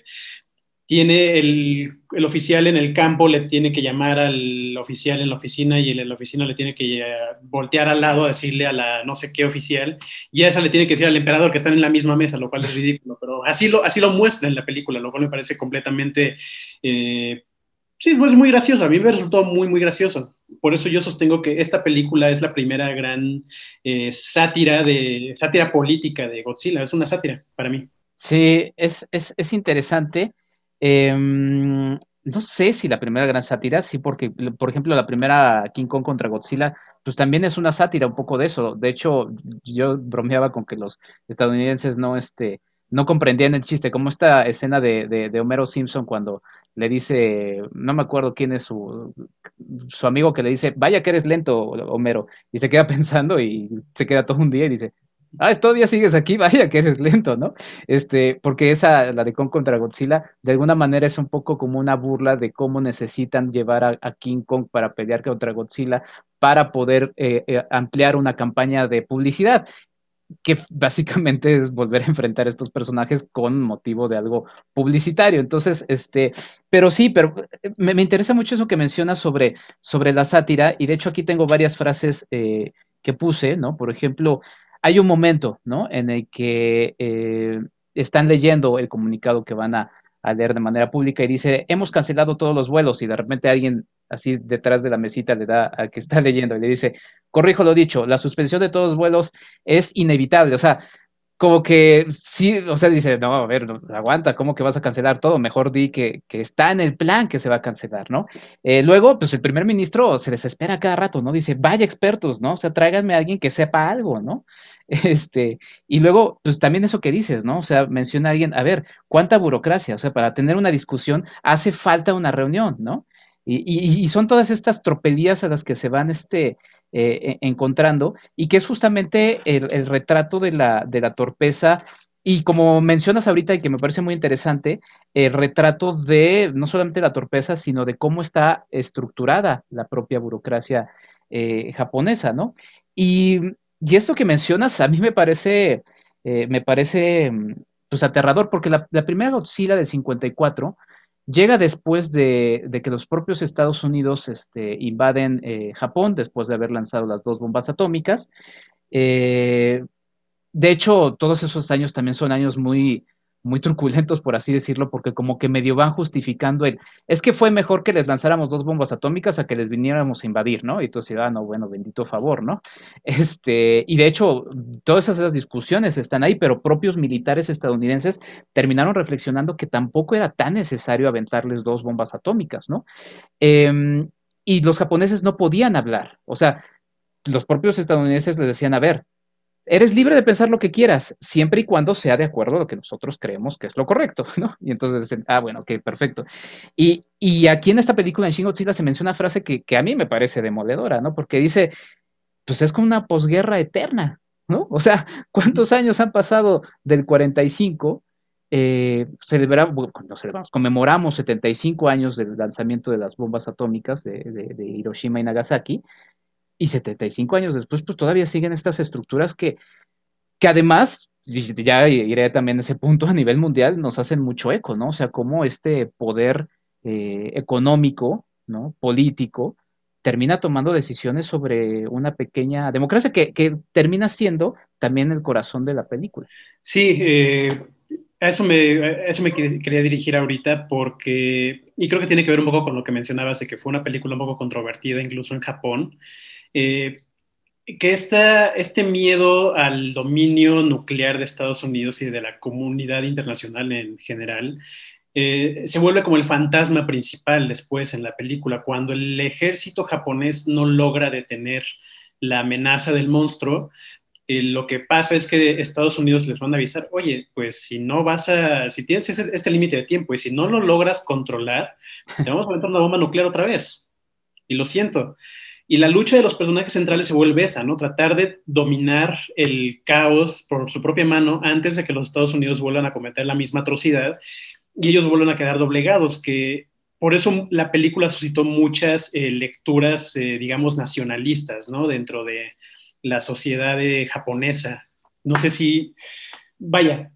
tiene el, el, oficial en el campo, le tiene que llamar al oficial en la oficina y en la oficina le tiene que eh, voltear al lado a decirle a la no sé qué oficial y a esa le tiene que decir al emperador que están en la misma mesa, lo cual es ridículo, pero así lo, así lo muestra en la película, lo cual me parece completamente... Eh, sí, es muy gracioso, a mí me resultó muy, muy gracioso. Por eso yo sostengo que esta película es la primera gran eh, sátira, de, sátira política de Godzilla, es una sátira para mí. Sí, es, es, es interesante Em, no sé si la primera gran sátira, sí, porque, por ejemplo, la primera King Kong contra Godzilla, pues también es una sátira un poco de eso. De hecho, yo bromeaba con que los estadounidenses no, este, no comprendían el chiste, como esta escena de, de, Homero Simpson cuando le dice, no me acuerdo quién es su, su amigo que le dice, vaya que eres lento, Homero, y se queda pensando y se queda todo un día y dice, ah, todavía sigues aquí, vaya que eres lento, ¿no? Este, porque esa, la de Kong contra Godzilla, de alguna manera es un poco como una burla de cómo necesitan llevar a, King Kong para pelear contra Godzilla para poder eh, eh, ampliar una campaña de publicidad que básicamente es volver a enfrentar a estos personajes con motivo de algo publicitario. Entonces, este, pero sí, pero eh, me, interesa mucho eso que mencionas sobre, sobre la sátira, y de hecho aquí tengo varias frases que puse, ¿no? Por ejemplo, hay un momento, ¿no? En el que eh, están leyendo el comunicado que van a, leer de manera pública y dice, hemos cancelado todos los vuelos y de repente alguien así detrás de la mesita le da al que está leyendo y le dice, corrijo lo dicho, la suspensión de todos los vuelos es inevitable, o sea, como que sí, o sea, dice, no, a ver, aguanta, ¿cómo que vas a cancelar todo? Mejor di que, está en el plan que se va a cancelar, ¿no? Eh, luego, pues el primer ministro se desespera cada rato, ¿no? Dice, vaya expertos, ¿no? O sea, tráiganme a alguien que sepa algo, ¿no? Este, y luego, pues también eso que dices, ¿no? O sea, menciona a alguien, a ver, ¿cuánta burocracia? O sea, para tener una discusión hace falta una reunión, ¿no? Y, y, son todas estas tropelías a las que se van este, eh, e, encontrando y que es justamente el, retrato de la, de la torpeza y como mencionas ahorita y que me parece muy interesante, el retrato de no solamente la torpeza, sino de cómo está estructurada la propia burocracia eh, japonesa, ¿no? Y, y, esto que mencionas a mí me parece, eh, me parece pues aterrador, porque la, primera Godzilla del 54 llega después de, que los propios Estados Unidos este, invaden eh, Japón, después de haber lanzado las dos bombas atómicas. Eh, de hecho, todos esos años también son años muy, muy truculentos, por así decirlo, porque como que medio van justificando el, es que fue mejor que les lanzáramos dos bombas atómicas a que les viniéramos a invadir, ¿no? Y entonces, ah, no, bueno, bendito favor, ¿no? Este, y de hecho, todas esas discusiones están ahí, pero propios militares estadounidenses terminaron reflexionando que tampoco era tan necesario aventarles dos bombas atómicas, ¿no? Em, y los japoneses no podían hablar, o sea, los propios estadounidenses les decían, a ver, eres libre de pensar lo que quieras, siempre y cuando sea de acuerdo a lo que nosotros creemos que es lo correcto, ¿no? Y entonces ah, bueno, ok, perfecto. Y, aquí en esta película, en Shin Godzilla, se menciona una frase que, a mí me parece demoledora, ¿no? Porque dice, pues es como una posguerra eterna, ¿no? O sea, ¿cuántos años han pasado del 45 eh, celebramos, celebramos, conmemoramos 75 años del lanzamiento de las bombas atómicas de, Hiroshima y Nagasaki, y 75 años después, pues todavía siguen estas estructuras que, que además, ya iré también a ese punto, a nivel mundial nos hacen mucho eco, ¿no? O sea, cómo este poder eh, económico, ¿no? Político, termina tomando decisiones sobre una pequeña democracia que, que termina siendo también el corazón de la película. Sí, eh, eso me, eso me quería dirigir ahorita porque, y creo que tiene que ver un poco con lo que mencionabas, de que fue una película un poco controvertida incluso en Japón, eh, que esta, este miedo al dominio nuclear de Estados Unidos y de la comunidad internacional en general eh, se vuelve como el fantasma principal después en la película, cuando el ejército japonés no logra detener la amenaza del monstruo, eh, lo que pasa es que Estados Unidos les van a avisar, oye, pues si no vas a, si tienes este límite de tiempo y si no lo logras controlar, te vamos a meter una bomba nuclear otra vez. Y lo siento. Y la lucha de los personajes centrales se vuelve esa, ¿no? Tratar de dominar el caos por su propia mano antes de que los Estados Unidos vuelvan a cometer la misma atrocidad y ellos vuelven a quedar doblegados, que por eso la película suscitó muchas eh, lecturas, eh, digamos, nacionalistas, ¿no? Dentro de, la sociedad japonesa. No sé si, vaya,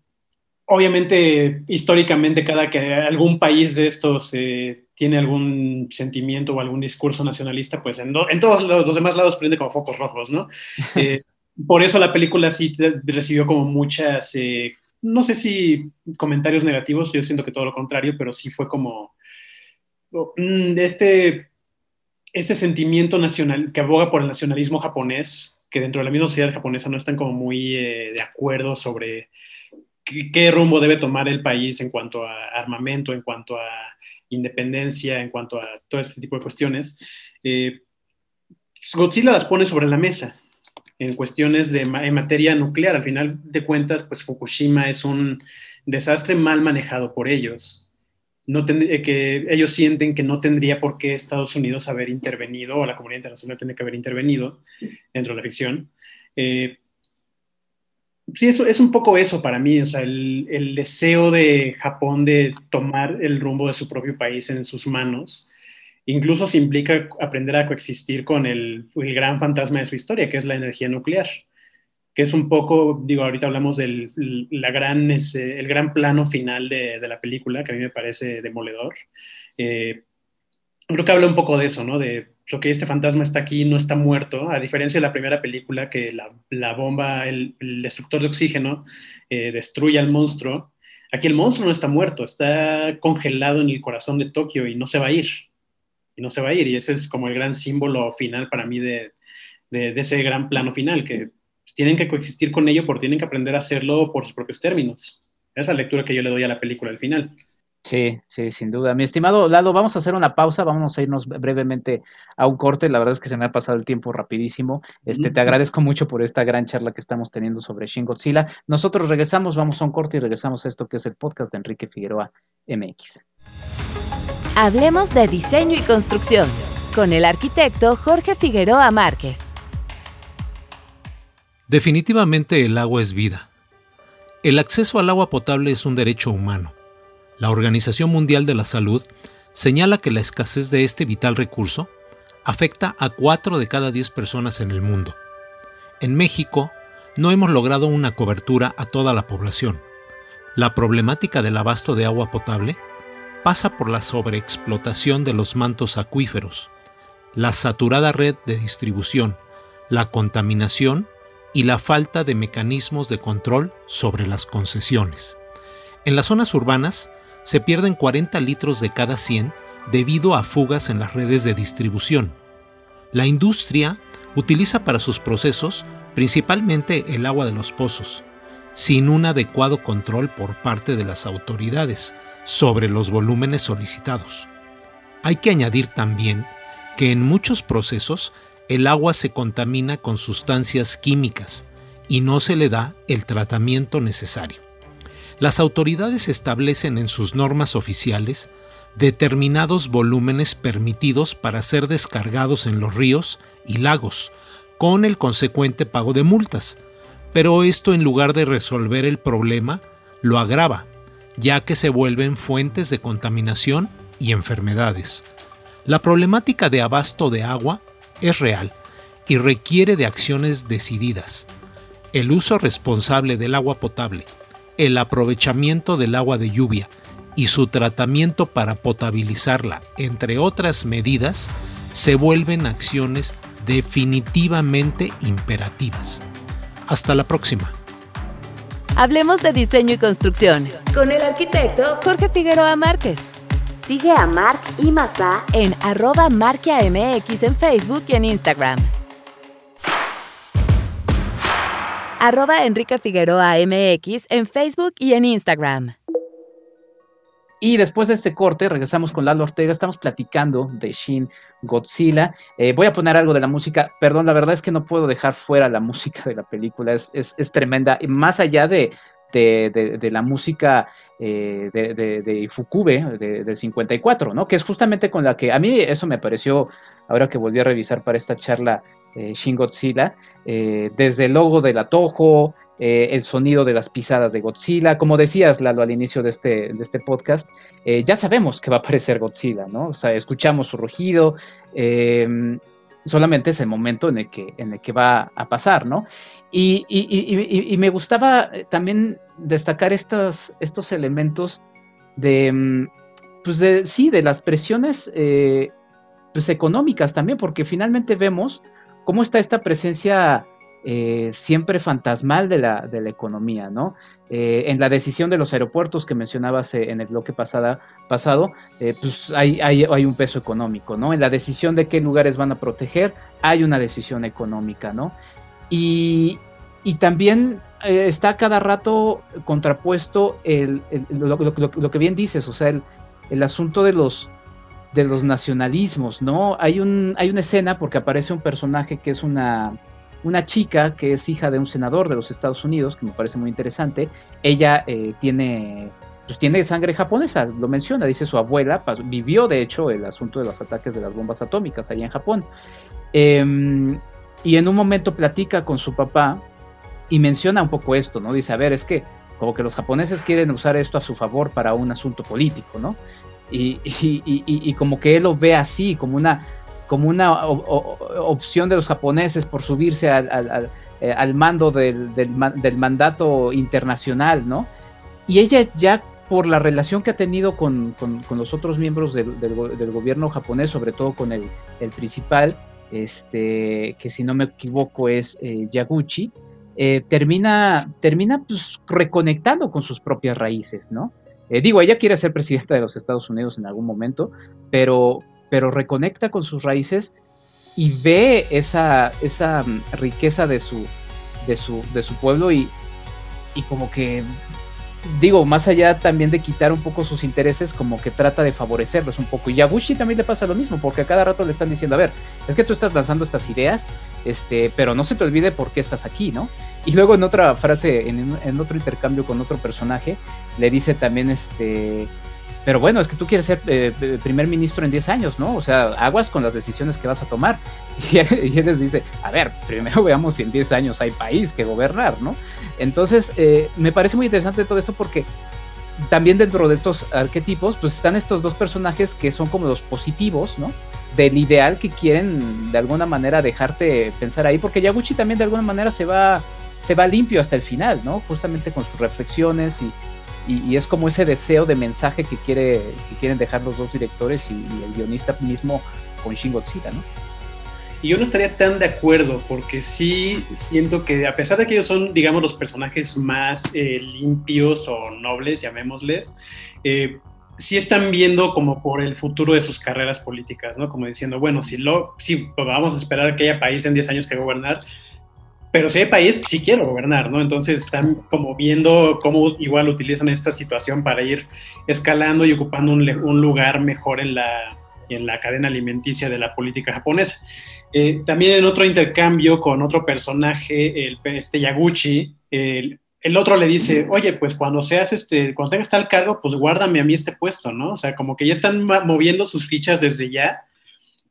obviamente históricamente cada que algún país de estos eh, tiene algún sentimiento o algún discurso nacionalista, pues en, todos los, demás lados prende como focos rojos, ¿no? Eh, por eso la película sí recibió como muchas, eh, no sé si comentarios negativos, yo siento que todo lo contrario, pero sí fue como mm, este, este sentimiento nacional que aboga por el nacionalismo japonés, que dentro de la misma sociedad japonesa no están como muy eh, de acuerdo sobre qué, rumbo debe tomar el país en cuanto a armamento, en cuanto a independencia, en cuanto a todo este tipo de cuestiones. Eh, Godzilla las pone sobre la mesa en cuestiones de en materia nuclear. Al final de cuentas, pues Fukushima es un desastre mal manejado por ellos no eh, que ellos sienten que no tendría por qué Estados Unidos haber intervenido o la comunidad internacional tiene que haber intervenido dentro de la ficción. Eh, sí, eso es un poco eso para mí, o sea, el, deseo de Japón de tomar el rumbo de su propio país en sus manos, incluso se implica aprender a coexistir con el, gran fantasma de su historia, que es la energía nuclear que es un poco, digo, ahorita hablamos del la gran, el gran plano final de, de, la película, que a mí me parece demoledor. Eh, creo que habla un poco de eso, ¿no? De lo que este fantasma está aquí, no está muerto, a diferencia de la primera película, que la, bomba, el, destructor de oxígeno, eh, destruye al monstruo. Aquí el monstruo no está muerto, está congelado en el corazón de Tokio y no se va a ir. Y no se va a ir. Y ese es como el gran símbolo final para mí de ese gran plano final, que tienen que coexistir con ello porque tienen que aprender a hacerlo por sus propios términos. Esa es la lectura que yo le doy a la película al final. Sí, sí, sin duda. Mi estimado Lalo, vamos a hacer una pausa, vamos a irnos brevemente a un corte. La verdad es que se me ha pasado el tiempo rapidísimo. Este, te agradezco mucho por esta gran charla que estamos teniendo sobre Shin Godzilla. Nosotros regresamos, vamos a un corte y regresamos a esto que es el podcast de Enrique Figueroa MX. Hablemos de diseño y construcción con el arquitecto Jorge Figueroa Márquez. Definitivamente el agua es vida. El acceso al agua potable es un derecho humano. La Organización Mundial de la Salud señala que la escasez de este vital recurso afecta a 4 de cada 10 personas en el mundo. En México, no hemos logrado una cobertura a toda la población. La problemática del abasto de agua potable pasa por la sobreexplotación de los mantos acuíferos, la saturada red de distribución, la contaminación y la falta de mecanismos de control sobre las concesiones. En las zonas urbanas se pierden 40 litros de cada 100 debido a fugas en las redes de distribución. La industria utiliza para sus procesos principalmente el agua de los pozos, sin un adecuado control por parte de las autoridades sobre los volúmenes solicitados. Hay que añadir también que en muchos procesos el agua se contamina con sustancias químicas y no se le da el tratamiento necesario. Las autoridades establecen en sus normas oficiales determinados volúmenes permitidos para ser descargados en los ríos y lagos, con el consecuente pago de multas, pero esto en lugar de resolver el problema, lo agrava, ya que se vuelven fuentes de contaminación y enfermedades. La problemática de abasto de agua es real y requiere de acciones decididas. El uso responsable del agua potable, el aprovechamiento del agua de lluvia y su tratamiento para potabilizarla, entre otras medidas, se vuelven acciones definitivamente imperativas. Hasta la próxima. Hablemos de diseño y construcción con el arquitecto Jorge Figueroa Márquez. Sigue a Marc y Mazá en arroba marquiamx en Facebook y en Instagram. Arroba Enrique Figueroa MX en Facebook y en Instagram. Y después de este corte, regresamos con Lalo Ortega. Estamos platicando de Shin Godzilla. Eh, voy a poner algo de la música. Perdón, la verdad es que no puedo dejar fuera la música de la película. Es, es, es tremenda. Y más allá de, de, de, la música eh, de, de, Fukube del 54, ¿no? Que es justamente con la que a mí eso me pareció, ahora que volví a revisar para esta charla eh, Shin Godzilla, eh, desde el logo del atojo, eh, el sonido de las pisadas de Godzilla. Como decías, Lalo, al inicio de este, de este podcast, eh, ya sabemos que va a aparecer Godzilla, ¿no? O sea, escuchamos su rugido, em, solamente es el momento en el que, en el que va a pasar, ¿no? Y, y, y, me gustaba también destacar estos, estos elementos de, em, pues de, sí, de las presiones eh, pues económicas también, porque finalmente vemos cómo está esta presencia eh, siempre fantasmal de la, economía, ¿no? Eh, en la decisión de los aeropuertos que mencionabas eh, en el bloque pasada, pasado, pues hay, un peso económico, ¿no? En la decisión de qué lugares van a proteger, hay una decisión económica, ¿no? Y, también está cada rato contrapuesto lo, que bien dices, o sea, el asunto de los, de los nacionalismos, ¿no? Hay, un, hay una escena porque aparece un personaje que es una una chica que es hija de un senador de los Estados Unidos, que me parece muy interesante. Ella eh, tiene, pues tiene sangre japonesa, lo menciona, dice su abuela, vivió de hecho el asunto de los ataques de las bombas atómicas allá en Japón. Em, y en un momento platica con su papá y menciona un poco esto, ¿no? Dice, a ver, es que como que los japoneses quieren usar esto a su favor para un asunto político, ¿no? Y, como que él lo ve así, como una como una opción de los japoneses por subirse al, eh, mando del, mandato internacional, ¿no? Y ella ya por la relación que ha tenido con, los otros miembros del, gobierno japonés, sobre todo con el, principal, este, que si no me equivoco es eh, Yaguchi, eh, termina, termina pues, reconectando con sus propias raíces, ¿no? Digo, ella quiere ser presidenta de los Estados Unidos en algún momento, pero, pero reconecta con sus raíces y ve esa, esa mm, riqueza de su, de su, de su pueblo y, y como que digo, más allá también de quitar un poco sus intereses, como que trata de favorecerlos un poco. Y Yaguchi también le pasa lo mismo, porque a cada rato le están diciendo, a ver, es que tú estás lanzando estas ideas, este, pero no se te olvide por qué estás aquí, ¿no? Y luego en otra frase, en, en otro intercambio con otro personaje, le dice también, este, pero bueno, es que tú quieres ser eh, primer ministro en 10 años, ¿no? O sea, aguas con las decisiones que vas a tomar. Y, él les dice, a ver, primero veamos si en 10 años hay país que gobernar, ¿no? Entonces, eh, me parece muy interesante todo esto porque también dentro de estos arquetipos, pues están estos dos personajes que son como los positivos, ¿no? Del ideal que quieren de alguna manera dejarte pensar ahí, porque Yaguchi también de alguna manera se va, se va limpio hasta el final, ¿no? Justamente con sus reflexiones y, y, es como ese deseo de mensaje que, quiere, que quieren dejar los dos directores y, el guionista mismo con Shin Godzilla, ¿no? Y yo no estaría tan de acuerdo, porque sí siento que a pesar de que ellos son, digamos, los personajes más eh, limpios o nobles, llamémosles, eh, sí están viendo como por el futuro de sus carreras políticas, ¿no? Como diciendo, bueno, si, lo, si vamos a esperar que haya país en 10 años que gobernar, pero si hay país, sí quiero gobernar, ¿no? Entonces están como viendo cómo igual utilizan esta situación para ir escalando y ocupando un, lugar mejor en la, en la cadena alimenticia de la política japonesa. Eh, también en otro intercambio con otro personaje, el, este Yaguchi, el, otro le dice, oye, pues cuando seas este, cuando tengas tal cargo, pues guárdame a mí este puesto, ¿no? O sea, como que ya están moviendo sus fichas desde ya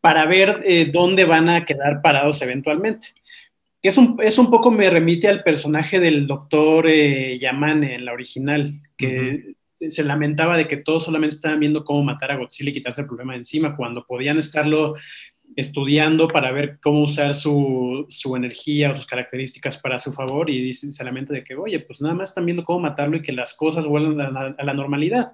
para ver eh, dónde van a quedar parados eventualmente es un, es un poco me remite al personaje del doctor eh, Yaman en la original, que se lamentaba de que todos solamente estaban viendo cómo matar a Godzilla y quitarse el problema de encima, cuando podían estarlo estudiando para ver cómo usar su, su energía o sus características para su favor y dice, se lamenta de que, oye, pues nada más están viendo cómo matarlo y que las cosas vuelvan a la, a la normalidad.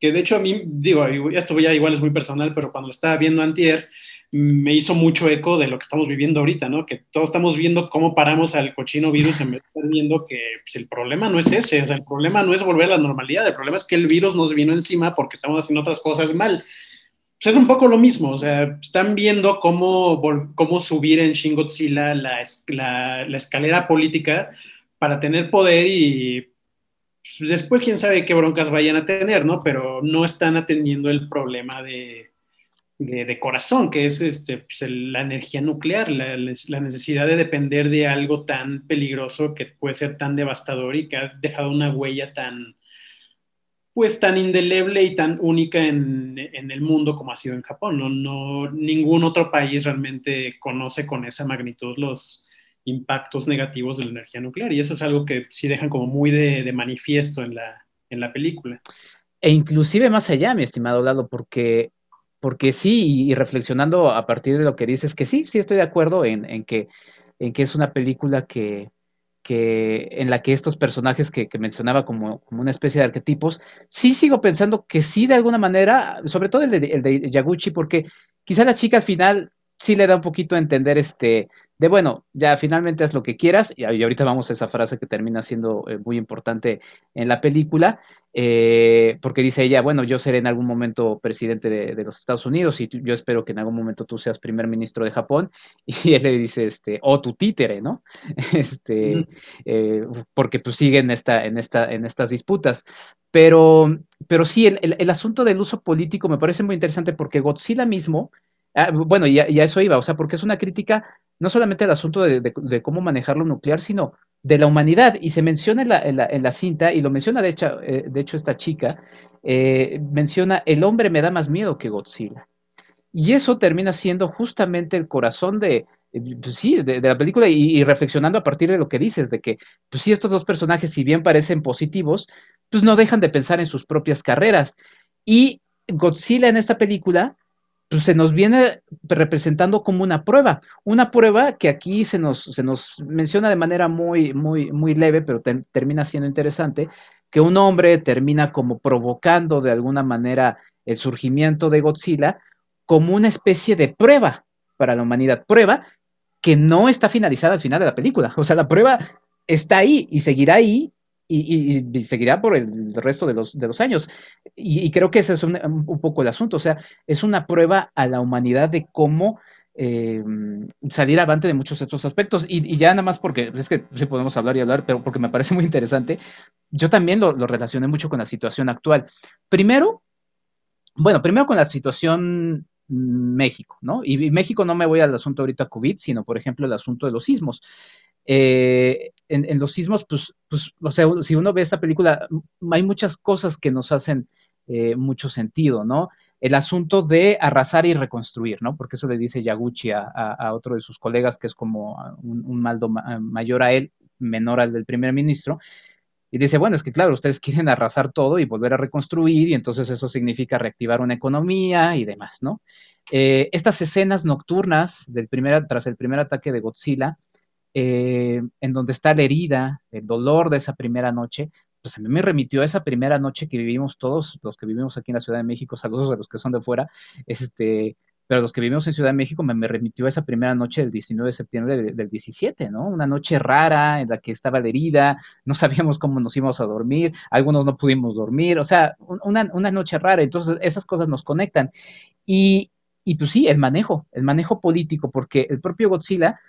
Que de hecho a mí, digo, esto ya igual es muy personal, pero cuando lo estaba viendo antier, me hizo mucho eco de lo que estamos viviendo ahorita, ¿no? Que todos estamos viendo cómo paramos al cochino virus en vez de estar viendo que pues, el problema no es ese, o sea, el problema no es volver a la normalidad, el problema es que el virus nos vino encima porque estamos haciendo otras cosas mal. Pues es un poco lo mismo, o sea, están viendo cómo, cómo subir en Shin la, la escalera política para tener poder y pues, después quién sabe qué broncas vayan a tener, ¿no? Pero no están atendiendo el problema de de, corazón, que es este, pues, la energía nuclear, la, la, necesidad de depender de algo tan peligroso que puede ser tan devastador y que ha dejado una huella tan, pues tan indeleble y tan única en, en, el mundo como ha sido en Japón. No, no, ningún otro país realmente conoce con esa magnitud los impactos negativos de la energía nuclear y eso es algo que sí dejan como muy de, de manifiesto en la, en la película. E inclusive más allá, mi estimado Lalo, porque porque sí, y, reflexionando a partir de lo que dices, que sí, sí estoy de acuerdo en, que, en que es una película que, que en la que estos personajes que, mencionaba como, como, una especie de arquetipos, sí sigo pensando que sí de alguna manera, sobre todo el de, el de Yaguchi, porque quizá la chica al final sí le da un poquito a entender este, de bueno, ya finalmente haz lo que quieras, y, ahorita vamos a esa frase que termina siendo eh, muy importante en la película, eh, porque dice ella, bueno, yo seré en algún momento presidente de, los Estados Unidos y yo espero que en algún momento tú seas primer ministro de Japón, y él le dice, este, o tu títere, ¿no? Este, eh, porque pues siguen en, esta, en, esta, en estas disputas. Pero, pero sí, el, asunto del uso político me parece muy interesante porque Godzilla mismo, ah, bueno, y a, eso iba, o sea, porque es una crítica no solamente al asunto de cómo manejar lo nuclear, sino de la humanidad. Y se menciona en la, cinta, y lo menciona de hecho, eh, esta chica, eh, menciona, el hombre me da más miedo que Godzilla. Y eso termina siendo justamente el corazón de, pues sí, de, la película y, reflexionando a partir de lo que dices, de que, pues sí, estos dos personajes, si bien parecen positivos, pues no dejan de pensar en sus propias carreras. Y Godzilla en esta película pues se nos viene representando como una prueba, una prueba que aquí se nos, se nos menciona de manera muy, muy, muy leve, pero termina siendo interesante, que un hombre termina como provocando de alguna manera el surgimiento de Godzilla como una especie de prueba para la humanidad, prueba que no está finalizada al final de la película, o sea, la prueba está ahí y seguirá ahí y, seguirá por el resto de los, de los años. Y, creo que ese es un, poco el asunto, o sea, es una prueba a la humanidad de cómo eh, salir avante de muchos otros aspectos. Y, ya nada más porque es que sí podemos hablar y hablar, pero porque me parece muy interesante, yo también lo, lo relacioné mucho con la situación actual. Primero, bueno, primero con la situación México, ¿no? Y, México no me voy al asunto ahorita COVID, sino por ejemplo el asunto de los sismos. Eh, en, los sismos, pues, pues, o sea, si uno ve esta película, hay muchas cosas que nos hacen eh, mucho sentido, ¿no? El asunto de arrasar y reconstruir, ¿no? Porque eso le dice Yaguchi a, otro de sus colegas, que es como un, un maldo mayor a él, menor al del primer ministro, y dice, bueno, es que claro, ustedes quieren arrasar todo y volver a reconstruir, y entonces eso significa reactivar una economía y demás, ¿no? Eh, estas escenas nocturnas del primer, tras el primer ataque de Godzilla, eh, en donde está la herida, el dolor de esa primera noche, pues a mí me remitió a esa primera noche que vivimos todos, los que vivimos aquí en la Ciudad de México, saludos a los que son de fuera, este, pero los que vivimos en Ciudad de México me, remitió a esa primera noche del 19 de septiembre del, 17, ¿no? Una noche rara en la que estaba la herida, no sabíamos cómo nos íbamos a dormir, algunos no pudimos dormir, o sea, una, una noche rara, entonces esas cosas nos conectan. Y, y pues sí, el manejo, el manejo político, porque el propio Godzilla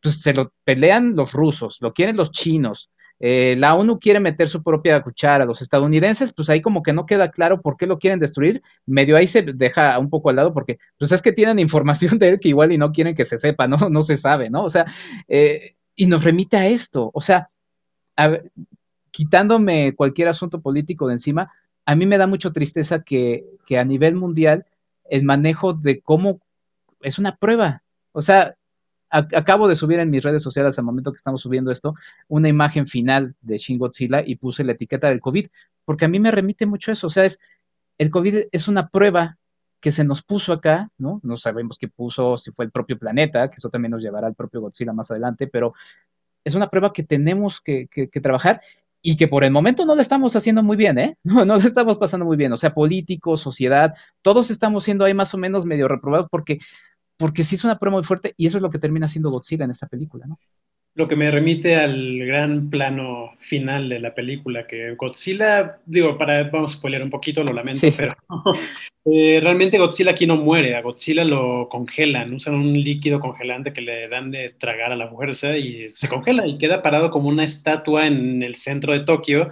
pues se lo pelean los rusos, lo quieren los chinos, eh, la ONU quiere meter su propia cuchara, los estadounidenses, pues ahí como que no queda claro por qué lo quieren destruir, medio ahí se deja un poco al lado porque pues es que tienen información de él que igual y no quieren que se sepa, ¿no? No se sabe, ¿no? O sea, eh, y nos remite a esto, o sea, quitándome cualquier asunto político de encima, a mí me da mucha tristeza que, que a nivel mundial el manejo de cómo es una prueba, o sea, acabo de subir en mis redes sociales al momento que estamos subiendo esto una imagen final de Shin Godzilla y puse la etiqueta del COVID, porque a mí me remite mucho eso, o sea, es, el COVID es una prueba que se nos puso acá, ¿no? No sabemos qué puso, si fue el propio planeta, que eso también nos llevará al propio Godzilla más adelante, pero es una prueba que tenemos que, trabajar y que por el momento no la estamos haciendo muy bien, ¿eh? No, no la estamos pasando muy bien. O sea, políticos, sociedad, todos estamos siendo ahí más o menos medio reprobados porque, porque sí es una prueba muy fuerte y eso es lo que termina siendo Godzilla en esta película, ¿no? lo que me remite al gran plano final de la película, que Godzilla, digo, para, vamos a spoiler un poquito, lo lamento, pero eh, realmente Godzilla aquí no muere, a Godzilla lo congelan, usan un líquido congelante que le dan de tragar a la fuerza y se congela y queda parado como una estatua en el centro de Tokio.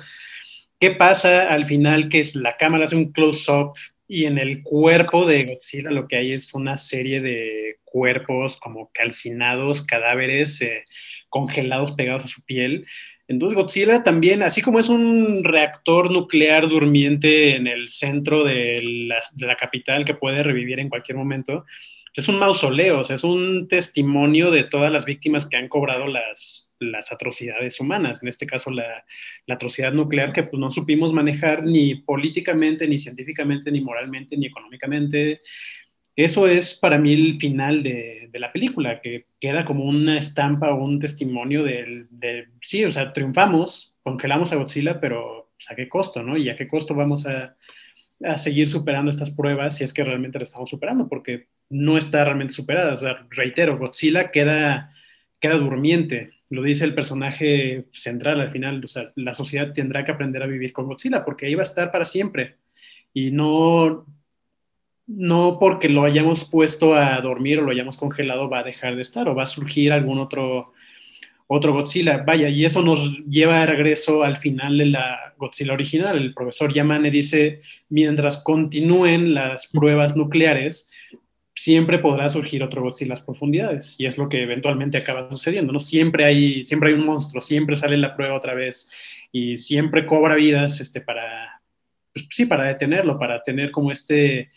¿Qué pasa al final? Que es la cámara hace un close-up y en el cuerpo de Godzilla lo que hay es una serie de cuerpos como calcinados, cadáveres. Eh, congelados pegados a su piel. Entonces Godzilla también, así como es un reactor nuclear durmiente en el centro de la, capital que puede revivir en cualquier momento, es un mausoleo, o sea, es un testimonio de todas las víctimas que han cobrado las, las atrocidades humanas, en este caso la, la, atrocidad nuclear que pues, no supimos manejar ni políticamente, ni científicamente, ni moralmente, ni económicamente. Eso es para mí el final de, la película, que queda como una estampa o un testimonio de, sí, o sea, triunfamos, congelamos a Godzilla, pero pues, ¿a qué costo, no? Y a qué costo vamos a, seguir superando estas pruebas si es que realmente las estamos superando, porque no está realmente superada. O sea, reitero, Godzilla queda, queda durmiente. Lo dice el personaje central al final. O sea, la sociedad tendrá que aprender a vivir con Godzilla porque ahí va a estar para siempre. Y no, no porque lo hayamos puesto a dormir o lo hayamos congelado va a dejar de estar o va a surgir algún otro, otro Godzilla. Vaya, y eso nos lleva de regreso al final de la Godzilla original. El profesor Yamane dice, mientras continúen las pruebas nucleares, siempre podrá surgir otro Godzilla en las profundidades. Y es lo que eventualmente acaba sucediendo, ¿no? Siempre hay, siempre hay un monstruo, siempre sale la prueba otra vez y siempre cobra vidas este, para, pues, sí, para detenerlo, para tener como este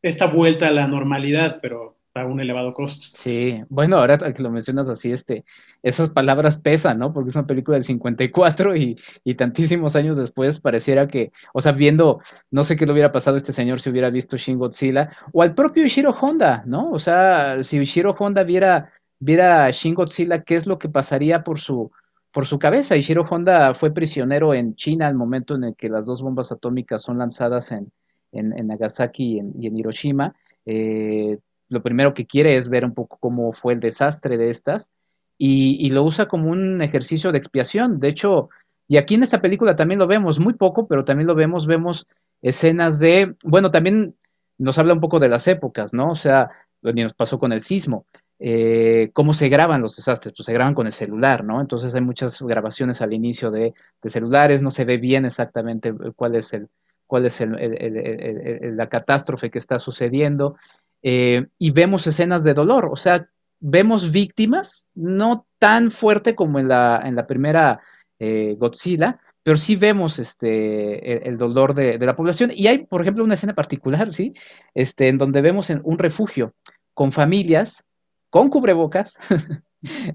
esta vuelta a la normalidad, pero a un elevado costo. Sí, bueno, ahora que lo mencionas así, este, esas palabras pesan, ¿no? Porque es una película del 54 y, y tantísimos años después pareciera que, o sea, viendo, no sé qué le hubiera pasado a este señor si hubiera visto Shin Godzilla, o al propio Ishiro Honda, ¿no? O sea, si Ishiro Honda viera, viera Shin Godzilla, ¿qué es lo que pasaría por su, por su cabeza? Ishiro Honda fue prisionero en China al momento en el que las dos bombas atómicas son lanzadas en, en, Nagasaki y en, Hiroshima, eh, lo primero que quiere es ver un poco cómo fue el desastre de estas y, lo usa como un ejercicio de expiación. De hecho, y aquí en esta película también lo vemos, muy poco, pero también lo vemos, vemos escenas de, bueno, también nos habla un poco de las épocas, ¿no? O sea, lo que nos pasó con el sismo. Eh, cómo se graban los desastres, pues se graban con el celular, ¿no? Entonces hay muchas grabaciones al inicio de celulares, no se ve bien exactamente cuál es el, cuál es la catástrofe que está sucediendo, eh, y vemos escenas de dolor, o sea, vemos víctimas, no tan fuerte como en la, en la primera eh, Godzilla, pero sí vemos este, el, dolor de, la población. Y hay, por ejemplo, una escena particular, ¿sí? Este, en donde vemos en un refugio con familias, con cubrebocas,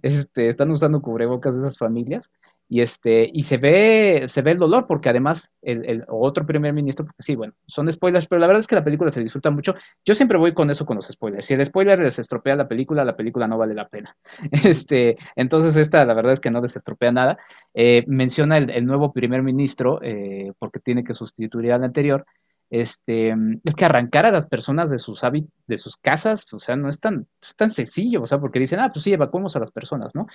este, están usando cubrebocas de esas familias, y este y se ve se ve el dolor porque además el, otro primer ministro porque sí bueno son spoilers pero la verdad es que la película se disfruta mucho. Yo siempre voy con eso con los spoilers. Si el spoiler les estropea la película la película no vale la pena. Este entonces esta la verdad es que no desestropea nada. Eh, menciona el, nuevo primer ministro eh, porque tiene que sustituir al anterior este, es que arrancar a las personas de sus de sus casas, o sea, no es tan, es tan sencillo, o sea, porque dicen, ah, pues sí, evacuemos a las personas, ¿no?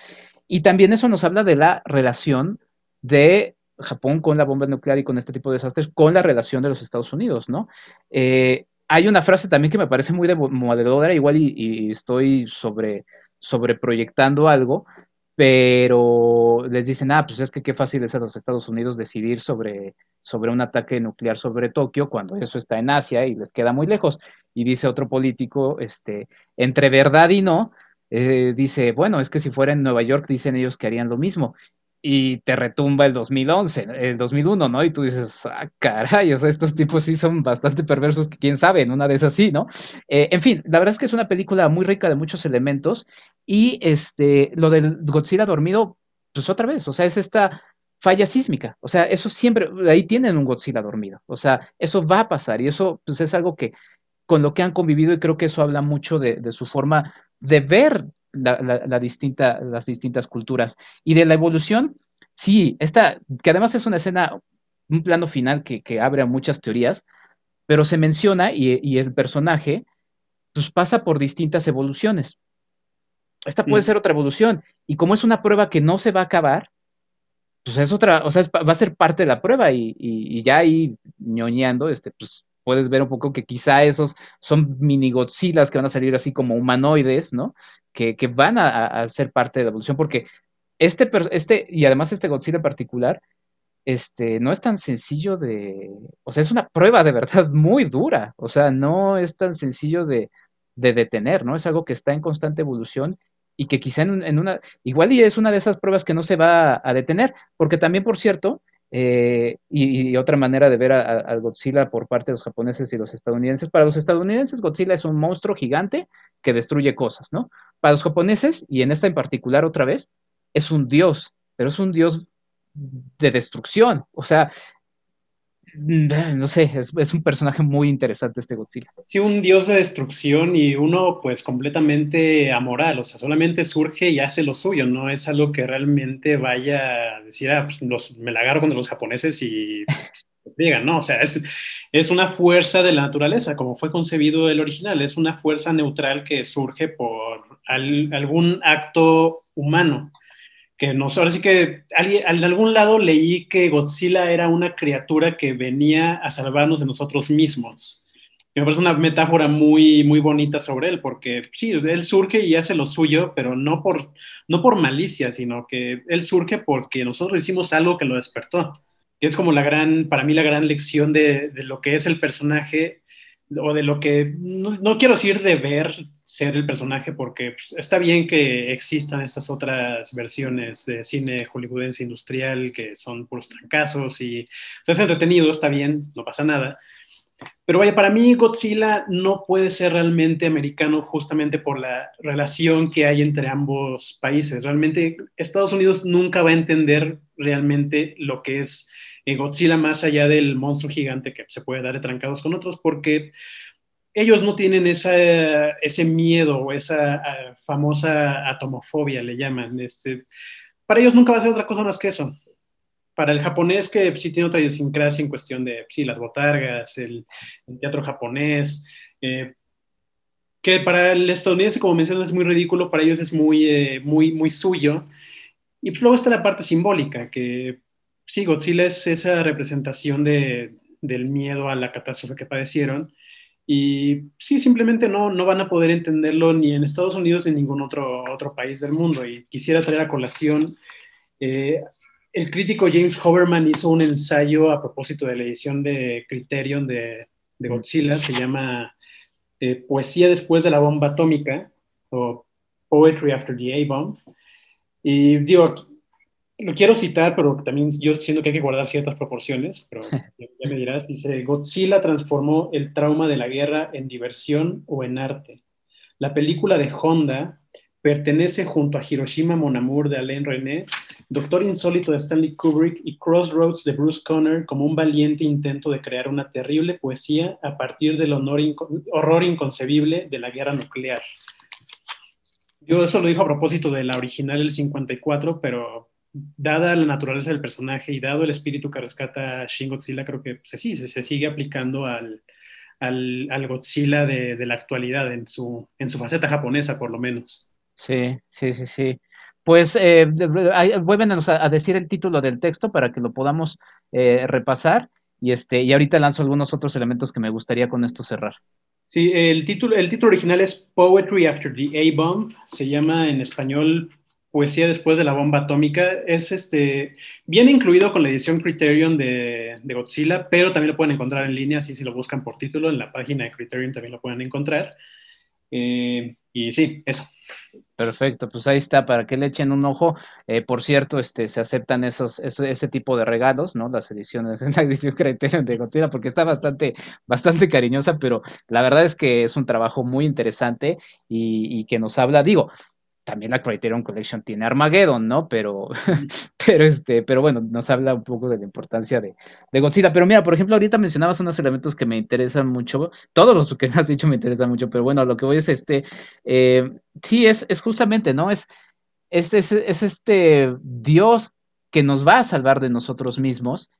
Y también eso nos habla de la relación de Japón con la bomba nuclear y con este tipo de desastres, con la relación de los Estados Unidos, ¿no? Eh, hay una frase también que me parece muy demoledora, igual y, y estoy sobre, sobreproyectando algo, pero les dicen, ah, pues es que qué fácil es a los Estados Unidos decidir sobre, sobre un ataque nuclear sobre Tokio cuando eso está en Asia y les queda muy lejos. Y dice otro político, este, entre verdad y no, eh, dice, bueno, es que si fuera en Nueva York, dicen ellos que harían lo mismo. Y te retumba el 2011, el 2001, ¿no? Y tú dices, ah, caray, o sea, estos tipos sí son bastante perversos, quién sabe, en una de esas sí, ¿no? Eh, en fin, la verdad es que es una película muy rica de muchos elementos y este, lo del Godzilla dormido, pues otra vez, o sea, es esta falla sísmica, o sea, eso siempre, ahí tienen un Godzilla dormido, o sea, eso va a pasar y eso pues es algo que con lo que han convivido y creo que eso habla mucho de, de su forma de ver la, distinta, las distintas culturas. Y de la evolución, sí, esta, que además es una escena, un plano final que, abre a muchas teorías, pero se menciona y, el personaje pues, pasa por distintas evoluciones. Esta puede mm. ser otra evolución. Y como es una prueba que no se va a acabar, pues es otra, o sea, va a ser parte de la prueba y, y, ya ahí ñoñando, este, pues puedes ver un poco que quizá esos son mini Godzillas que van a salir así como humanoides, ¿no? Que, van a, ser parte de la evolución, porque este, este, y además este Godzilla en particular, este, no es tan sencillo de, o sea, es una prueba de verdad muy dura, o sea, no es tan sencillo de, detener, ¿no? Es algo que está en constante evolución y que quizá en, una, igual y es una de esas pruebas que no se va a detener, porque también, por cierto, eh, y, otra manera de ver al Godzilla por parte de los japoneses y los estadounidenses. Para los estadounidenses, Godzilla es un monstruo gigante que destruye cosas, ¿no? Para los japoneses, y en esta en particular otra vez, es un dios, pero es un dios de destrucción. O sea, no sé, es, un personaje muy interesante este Godzilla. Sí, un dios de destrucción y uno pues completamente amoral, o sea, solamente surge y hace lo suyo, no es algo que realmente vaya a decir, ah, pues me la agarro contra los japoneses y pues, digan, no, o sea, es, es una fuerza de la naturaleza, como fue concebido el original, es una fuerza neutral que surge por algún acto humano que nos, ahora sí que en algún lado leí que Godzilla era una criatura que venía a salvarnos de nosotros mismos. me parece una metáfora muy, muy bonita sobre él, porque sí, él surge y hace lo suyo, pero no por, no por malicia, sino que él surge porque nosotros hicimos algo que lo despertó. Y es como la gran, para mí la gran lección de, de lo que es el personaje o de lo que, no, quiero decir de ver ser el personaje, porque pues, está bien que existan estas otras versiones de cine hollywoodense industrial que son puros trancazos y es entretenido, está bien, no pasa nada. Pero vaya, para mí Godzilla no puede ser realmente americano justamente por la relación que hay entre ambos países. Realmente Estados Unidos nunca va a entender realmente lo que es Godzilla más allá del monstruo gigante que se puede dar de trancados con otros, porque ellos no tienen esa, ese miedo o esa ah, famosa atomofobia, le llaman. Este, para ellos nunca va a ser otra cosa más que eso. Para el japonés, que sí tiene otra idiosincrasia en cuestión de sí, las botargas, el, teatro japonés, eh, que para el estadounidense, como mencionas, es muy ridículo, para ellos es muy, eh, muy, muy suyo. Y pues luego está la parte simbólica, que sí, Godzilla es esa representación de, del miedo a la catástrofe que padecieron. Y sí, simplemente no, no van a poder entenderlo ni en Estados Unidos ni en ningún otro, otro país del mundo. Y quisiera traer a colación, eh, el crítico James Hoverman hizo un ensayo a propósito de la edición de Criterion de, de Godzilla, se llama eh, Poesía después de la bomba atómica o Poetry After the A-Bomb. Y digo, lo quiero citar, pero también yo siento que hay que guardar ciertas proporciones, pero ya me dirás, dice, Godzilla transformó el trauma de la guerra en diversión o en arte. La película de Honda pertenece junto a Hiroshima Mon Amour de Alain René, Doctor Insólito de Stanley Kubrick y Crossroads de Bruce Conner como un valiente intento de crear una terrible poesía a partir del horror inconcebible de la guerra nuclear. Yo eso lo dijo a propósito de la original del 54, pero dada la naturaleza del personaje y dado el espíritu que rescata Shin Godzilla, creo que pues, sí, se, sigue aplicando al, al, Godzilla de, la actualidad, en su, en su faceta japonesa, por lo menos. Sí, sí, sí, sí. Pues eh, vuelven a, decir el título del texto para que lo podamos eh, repasar y, este, y ahorita lanzo algunos otros elementos que me gustaría con esto cerrar. Sí, el título, el título original es Poetry After the A-Bomb, se llama en español Poesía después de la bomba atómica. Es este, bien incluido con la edición Criterion de, Godzilla, pero también lo pueden encontrar en línea, así si lo buscan por título, en la página de Criterion también lo pueden encontrar. Eh, Y sí, eso. Perfecto, pues ahí está, para que le echen un ojo. Eh, por cierto, este, se aceptan esos, ese tipo de regalos, ¿no? Las ediciones, en la edición Criterion de Godzilla, porque está bastante, bastante cariñosa, pero la verdad es que es un trabajo muy interesante y, y que nos habla, digo, también la Criterion Collection tiene Armageddon, ¿no? Pero, pero, este, pero bueno, nos habla un poco de la importancia de, de, Godzilla. Pero mira, por ejemplo, ahorita mencionabas unos elementos que me interesan mucho. Todos los que me has dicho me interesan mucho, pero bueno, lo que voy es este. Eh, sí, es, es justamente, ¿no? Es, es, es, es este Dios que nos va a salvar de nosotros mismos.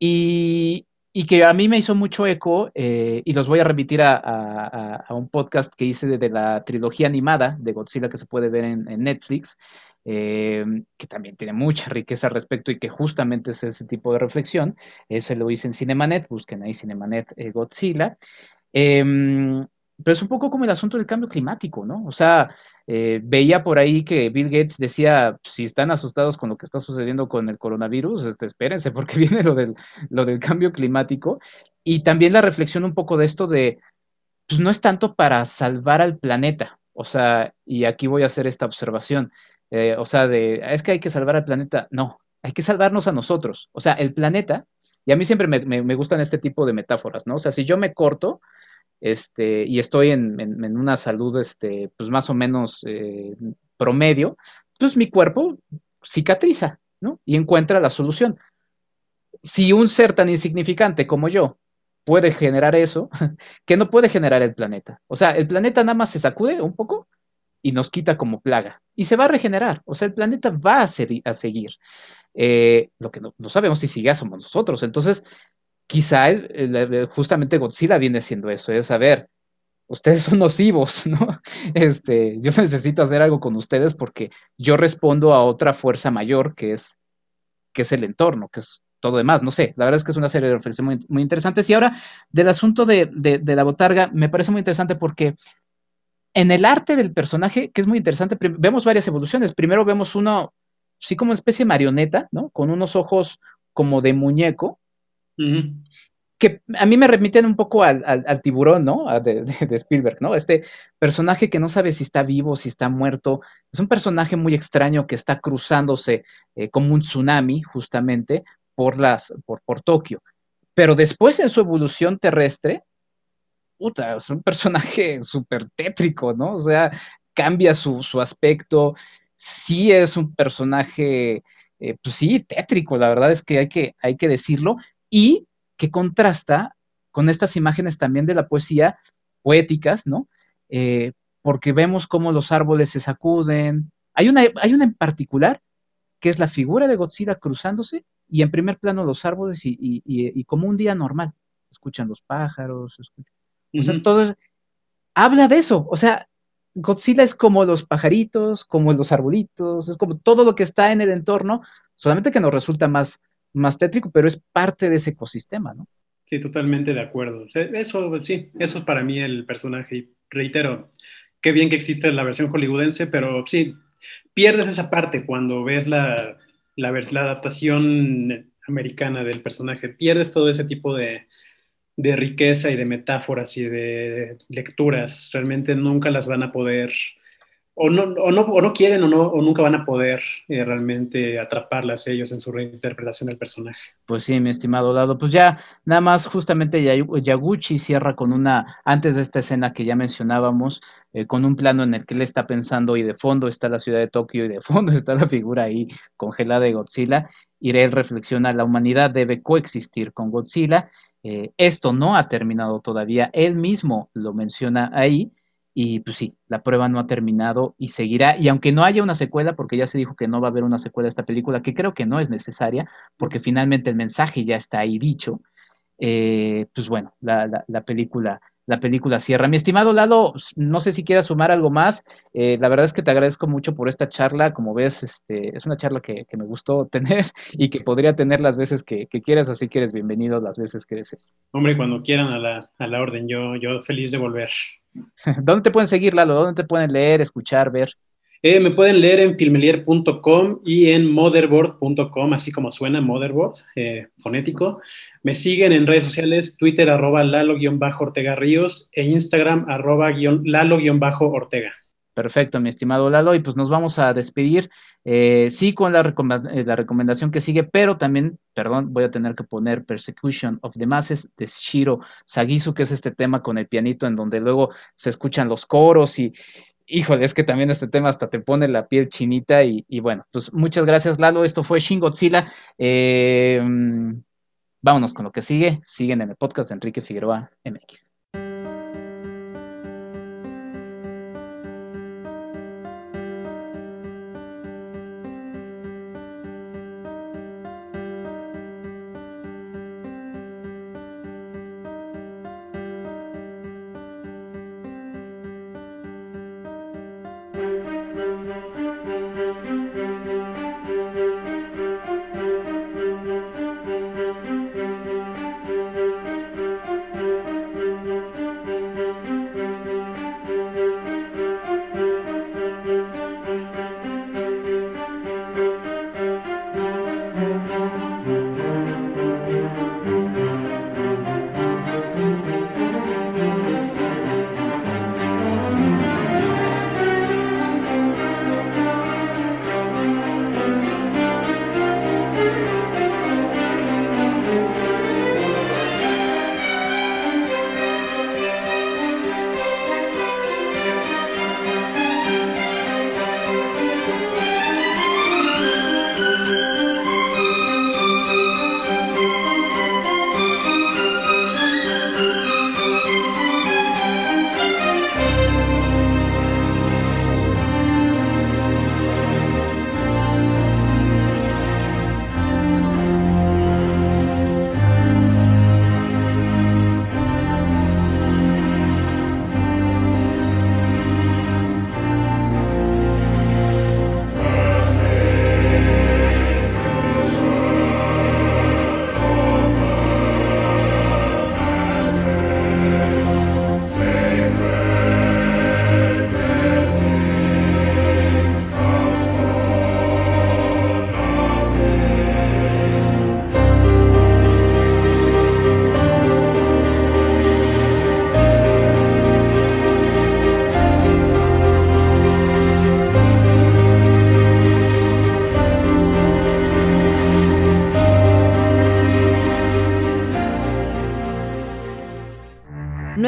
Y, y que a mí me hizo mucho eco, eh, y los voy a remitir a, un podcast que hice de, la trilogía animada de Godzilla que se puede ver en, Netflix, eh, que también tiene mucha riqueza al respecto y que justamente es ese tipo de reflexión. Ese lo hice en Cinemanet, busquen ahí Cinemanet eh, Godzilla. Pero es un poco como el asunto del cambio climático, ¿no? O sea, eh, veía por ahí que Bill Gates decía, si están asustados con lo que está sucediendo con el coronavirus, este, espérense porque viene lo del, lo del cambio climático. Y también la reflexión un poco de esto de, pues no es tanto para salvar al planeta, o sea, y aquí voy a hacer esta observación, eh, o sea, de, es que hay que salvar al planeta, no, hay que salvarnos a nosotros, o sea, el planeta, y a mí siempre me, me gustan este tipo de metáforas, ¿no? O sea, si yo me corto, este, y estoy en, una salud, este, pues más o menos eh, promedio, pues mi cuerpo cicatriza, ¿no? Y encuentra la solución. Si un ser tan insignificante como yo puede generar eso, ¿qué no puede generar el planeta? O sea, el planeta nada más se sacude un poco y nos quita como plaga y se va a regenerar. O sea, el planeta va a, seguir. Eh, lo que no, sabemos si sigue somos nosotros. Entonces, quizá justamente Godzilla viene siendo eso, es saber, ustedes son nocivos, ¿no? Este, yo necesito hacer algo con ustedes porque yo respondo a otra fuerza mayor que es, que es el entorno, que es todo demás, no sé, la verdad es que es una serie de reflexiones muy, muy interesantes. Y ahora, del asunto de, de, la botarga, me parece muy interesante porque en el arte del personaje, que es muy interesante, vemos varias evoluciones. Primero vemos uno, sí como una especie de marioneta, ¿no? Con unos ojos como de muñeco, que a mí me remiten un poco al, tiburón, ¿no? De, Spielberg, ¿no? Este personaje que no sabe si está vivo, si está muerto. Es un personaje muy extraño que está cruzándose eh, como un tsunami, justamente, por, las, por, por Tokio. Pero después en su evolución terrestre, puta, es un personaje súper tétrico, ¿no? O sea, cambia su, su aspecto. Sí es un personaje, eh, pues sí, tétrico, la verdad es que hay que, hay que decirlo, y que contrasta con estas imágenes también de la poesía poéticas, ¿no? Eh, porque vemos cómo los árboles se sacuden. Hay una, hay una en particular que es la figura de Godzilla cruzándose y en primer plano los árboles y, como un día normal. Escuchan los pájaros, o sea, todo habla de eso. O sea, Godzilla es como los pajaritos, como los arbolitos, es como todo lo que está en el entorno, solamente que nos resulta más, más tétrico, pero es parte de ese ecosistema, ¿no? Sí, totalmente de acuerdo. Eso, sí, eso es para mí el personaje. Y reitero, qué bien que existe la versión hollywoodense, pero sí, pierdes esa parte cuando ves la, la, la adaptación americana del personaje. Pierdes todo ese tipo de, de riqueza y de metáforas y de lecturas. Realmente nunca las van a poder o no, o no, o no quieren o, no, o nunca van a poder eh, realmente atraparlas ellos en su reinterpretación del personaje. Pues sí, mi estimado Dado. Pues ya, nada más, justamente Yaguchi cierra con una, antes de esta escena que ya mencionábamos, eh, con un plano en el que él está pensando y de fondo está la ciudad de Tokio y de fondo está la figura ahí congelada de Godzilla. Y él reflexiona, la humanidad debe coexistir con Godzilla. Eh, esto no ha terminado todavía, él mismo lo menciona ahí y pues sí, la prueba no ha terminado y seguirá. Y aunque no haya una secuela, porque ya se dijo que no va a haber una secuela de esta película, que creo que no es necesaria, porque finalmente el mensaje ya está ahí dicho, eh, pues bueno, la, la, película la película cierra. Mi estimado Lalo, no sé si quieras sumar algo más. Eh, la verdad es que te agradezco mucho por esta charla. Como ves, este, es una charla que, me gustó tener y que podría tener las veces que, quieras, así que eres bienvenido las veces que desees. Hombre, cuando quieran a la, a la orden, yo, yo feliz de volver. ¿Dónde te pueden seguir, Lalo? ¿Dónde te pueden leer, escuchar, ver? Eh, me pueden leer en filmelier.com y en motherboard.com, así como suena motherboard, eh, fonético. Me siguen en redes sociales, Twitter arroba lalo-ortega ríos e Instagram arroba lalo-ortega. Perfecto, mi estimado Lalo, y pues nos vamos a despedir, eh, sí con la, eh, la, recomendación que sigue, pero también, perdón, voy a tener que poner Persecution of the Masses de Shiro Sagisu, que es este tema con el pianito en donde luego se escuchan los coros y, híjole, es que también este tema hasta te pone la piel chinita y, bueno, pues muchas gracias Lalo, esto fue Shin Godzilla, eh, mm, vámonos con lo que sigue, siguen en el podcast de Enrique Figueroa MX.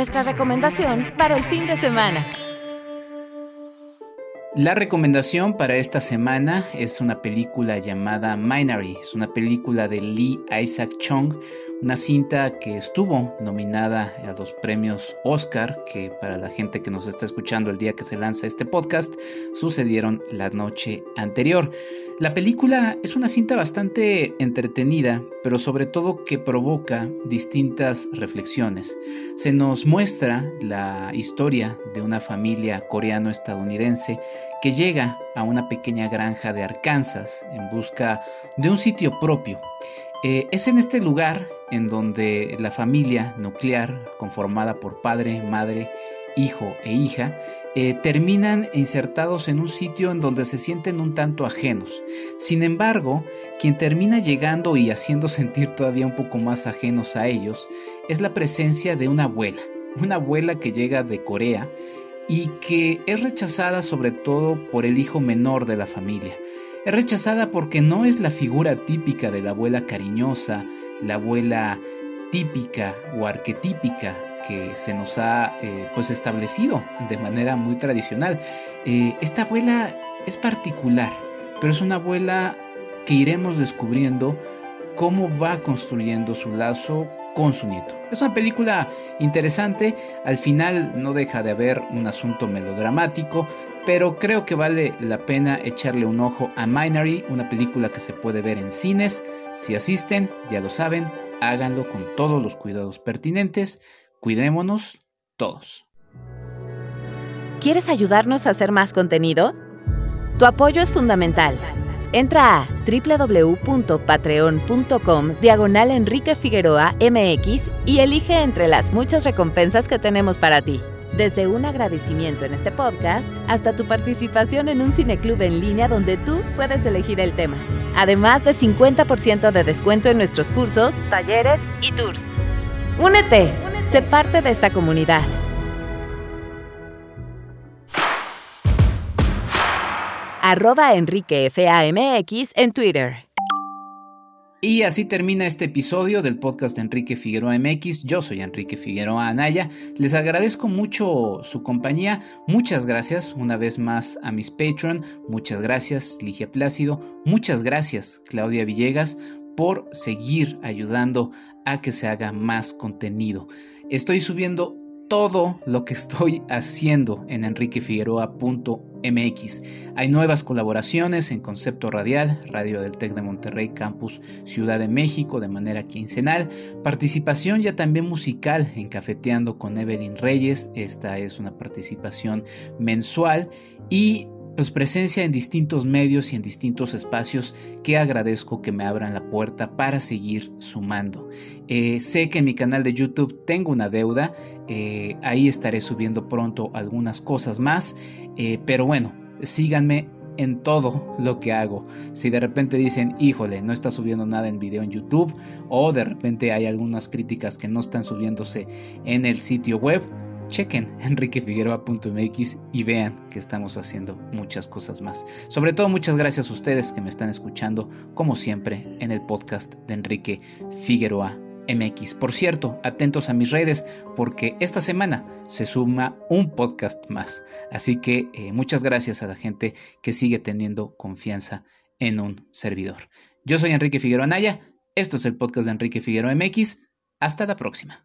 Nuestra recomendación para el fin de semana. La recomendación para esta semana es una película llamada Minary. Es una película de Lee Isaac Chung, una cinta que estuvo nominada a los premios Oscar, que para la gente que nos está escuchando el día que se lanza este podcast, sucedieron la noche anterior. La película es una cinta bastante entretenida, pero sobre todo que provoca distintas reflexiones. Se nos muestra la historia de una familia coreano-estadounidense que llega a una pequeña granja de Arkansas en busca de un sitio propio. Eh, es en este lugar en donde la familia nuclear, conformada por padre, madre hijo e hija, eh, terminan insertados en un sitio en donde se sienten un tanto ajenos. Sin embargo, quien termina llegando y haciendo sentir todavía un poco más ajenos a ellos es la presencia de una abuela, una abuela que llega de Corea y que es rechazada sobre todo por el hijo menor de la familia. Es rechazada porque no es la figura típica de la abuela cariñosa, la abuela típica o arquetípica que se nos ha eh, pues establecido de manera muy tradicional. Eh, esta abuela es particular, pero es una abuela que iremos descubriendo cómo va construyendo su lazo con su nieto. Es una película interesante, al final no deja de haber un asunto melodramático, pero creo que vale la pena echarle un ojo a Minary, una película que se puede ver en cines. Si asisten, ya lo saben, háganlo con todos los cuidados pertinentes. Cuidémonos todos. ¿Quieres ayudarnos a hacer más contenido? Tu apoyo es fundamental. Entra a www.patreon.com diagonal Enrique Figueroa MX y elige entre las muchas recompensas que tenemos para ti. Desde un agradecimiento en este podcast hasta tu participación en un cineclub en línea donde tú puedes elegir el tema además de 50% de descuento en nuestros cursos, talleres y tours. Únete, Únete. sé parte de esta comunidad. Arroba Enrique FAMX en Twitter. Y así termina este episodio del podcast de Enrique Figueroa MX. Yo soy Enrique Figueroa Anaya. Les agradezco mucho su compañía. Muchas gracias una vez más a mis Patreon. Muchas gracias Ligia Plácido. Muchas gracias Claudia Villegas por seguir ayudando a que se haga más contenido. Estoy subiendo todo lo que estoy haciendo en enriquefigueroa.mx. Hay nuevas colaboraciones en Concepto Radial, Radio del TEC de Monterrey, Campus Ciudad de México, de manera quincenal. Participación ya también musical en Cafeteando con Evelyn Reyes. Esta es una participación mensual. Y pues presencia en distintos medios y en distintos espacios que agradezco que me abran la puerta para seguir sumando. Eh, sé que en mi canal de YouTube tengo una deuda, eh, ahí estaré subiendo pronto algunas cosas más, eh, pero bueno, síganme en todo lo que hago. Si de repente dicen, híjole, no está subiendo nada en video en YouTube, o de repente hay algunas críticas que no están subiéndose en el sitio web, chequen enriquefigueroa.mx y vean que estamos haciendo muchas cosas más. Sobre todo muchas gracias a ustedes que me están escuchando, como siempre, en el podcast de Enrique Figueroa MX. Por cierto, atentos a mis redes porque esta semana se suma un podcast más. Así que eh, muchas gracias a la gente que sigue teniendo confianza en un servidor. Yo soy Enrique Figueroa Naya. Esto es el podcast de Enrique Figueroa MX. Hasta la próxima.